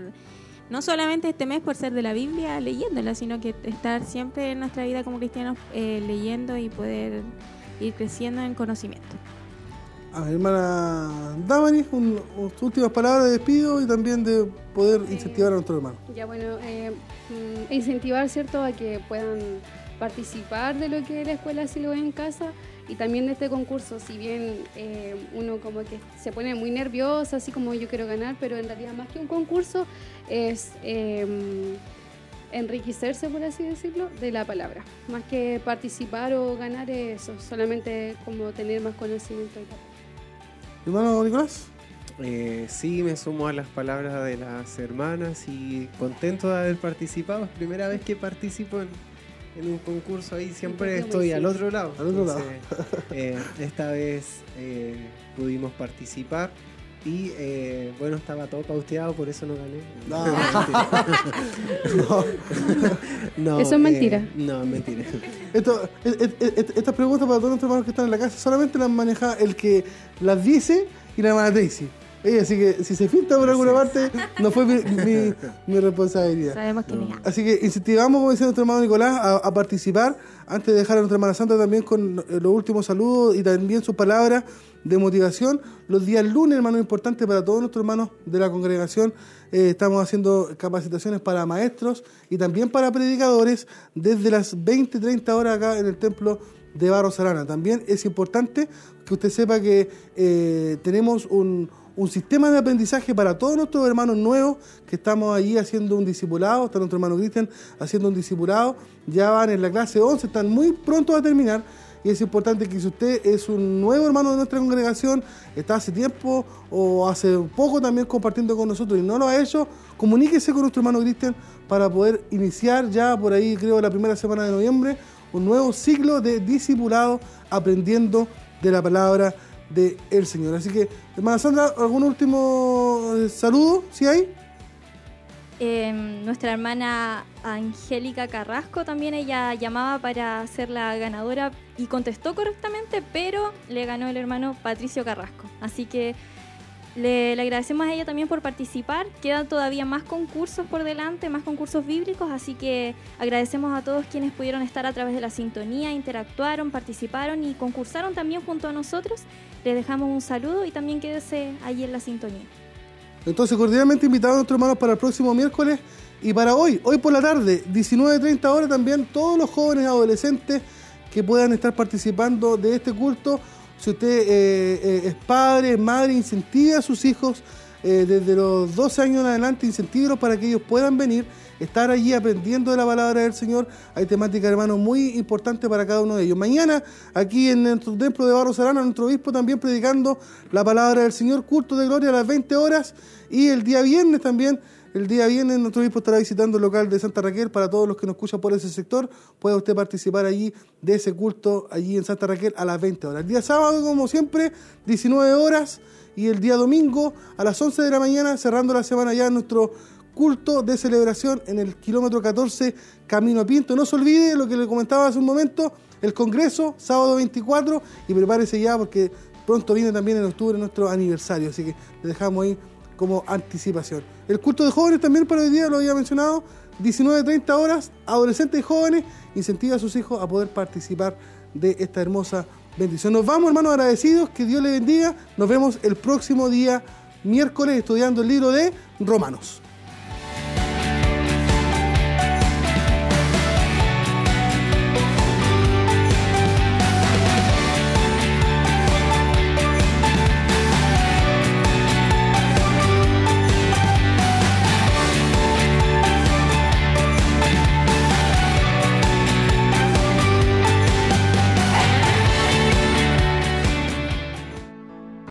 no solamente este mes por ser de la Biblia leyéndola, sino que estar siempre en nuestra vida como cristianos eh, leyendo y poder ir creciendo en conocimiento. A ver, hermana Damaris, un- un- últimas palabras de despido y también de poder incentivar a nuestro hermano. Ya bueno, eh, mm, incentivar, ¿cierto?, a que puedan participar de lo que la escuela si lo ve en casa y también de este concurso, si bien eh, uno como que se pone muy nervioso, así como yo quiero ganar, pero en realidad más que un concurso es eh, enriquecerse, por así decirlo, de la palabra. Más que participar o ganar es eso, solamente como tener más conocimiento y tal. Hermano Nicolás, Eh, sí, me sumo a las palabras de las hermanas y contento de haber participado. Es primera vez que participo en, en un concurso ahí, siempre estoy al sí. otro lado. Al otro lado. eh, esta vez eh, pudimos participar y eh, bueno, estaba todo pauteado, por eso no gané. No. No, Eso es mentira. eh, no, es mentira. Esto, et- et- et- estas preguntas para todos nuestros hermanos que están en la casa solamente las maneja el que las dice y la hermana Tracy. Ella, así que si se filtra por alguna parte, no fue mi, mi- mi responsabilidad. Sabemos quién es. Así que incentivamos, como decía nuestro hermano Nicolás, a, a participar. Antes de dejar a nuestra hermana Santa también con eh, los últimos saludos y también sus palabras de motivación. Los días lunes, hermano, importante para todos nuestros hermanos de la congregación. Eh, estamos haciendo capacitaciones para maestros y también para predicadores desde las 20, 30 horas acá en el templo de Barros Arana. También es importante que usted sepa que eh, tenemos un, un sistema de aprendizaje para todos nuestros hermanos nuevos que estamos allí haciendo un discipulado. Está nuestro hermano Cristian haciendo un discipulado. Ya van en la clase 11, están muy pronto a terminar. Y es importante que si usted es un nuevo hermano de nuestra congregación, está hace tiempo o hace poco también compartiendo con nosotros y no lo ha hecho, comuníquese con nuestro hermano Cristian para poder iniciar ya por ahí, creo, la primera semana de noviembre, un nuevo ciclo de discipulado aprendiendo de la palabra del Señor. Así que, hermana Sandra, ¿algún último eh, saludo? ¿Sí hay? Eh, nuestra hermana Angélica Carrasco también ella llamaba para ser la ganadora y contestó correctamente, pero le ganó el hermano Patricio Carrasco. Así que le, le agradecemos a ella también por participar. Quedan todavía más concursos por delante, más concursos bíblicos, así que agradecemos a todos quienes pudieron estar a través de la sintonía, interactuaron, participaron y concursaron también junto a nosotros. Les dejamos un saludo y también quédese allí en la sintonía. Entonces, cordialmente invitados a nuestros hermanos para el próximo miércoles y para hoy, hoy por la tarde, 19.30 horas también, todos los jóvenes adolescentes que puedan estar participando de este culto. Si usted eh, eh, es padre, madre, incentive a sus hijos eh, desde los 12 años en adelante, incentívelos para que ellos puedan venir, estar allí aprendiendo de la palabra del Señor. Hay temática, hermano, muy importante para cada uno de ellos. Mañana, aquí en nuestro templo de Barros Arana, nuestro obispo también predicando la palabra del Señor, culto de gloria a las 20 horas. Y el día viernes también, el día viernes nuestro obispo estará visitando el local de Santa Raquel para todos los que nos escuchan por ese sector. Puede usted participar allí de ese culto allí en Santa Raquel a las 20 horas. El día sábado, como siempre, 19 horas. Y el día domingo a las 11 de la mañana, cerrando la semana ya nuestro culto de celebración en el kilómetro 14 Camino a Pinto. No se olvide lo que le comentaba hace un momento, el Congreso, sábado 24, y prepárese ya porque pronto viene también en octubre nuestro aniversario, así que le dejamos ahí como anticipación. El culto de jóvenes también para hoy día, lo había mencionado, 19-30 horas, adolescentes y jóvenes, incentiva a sus hijos a poder participar de esta hermosa bendición. Nos vamos, hermanos, agradecidos, que Dios les bendiga. Nos vemos el próximo día, miércoles, estudiando el libro de Romanos.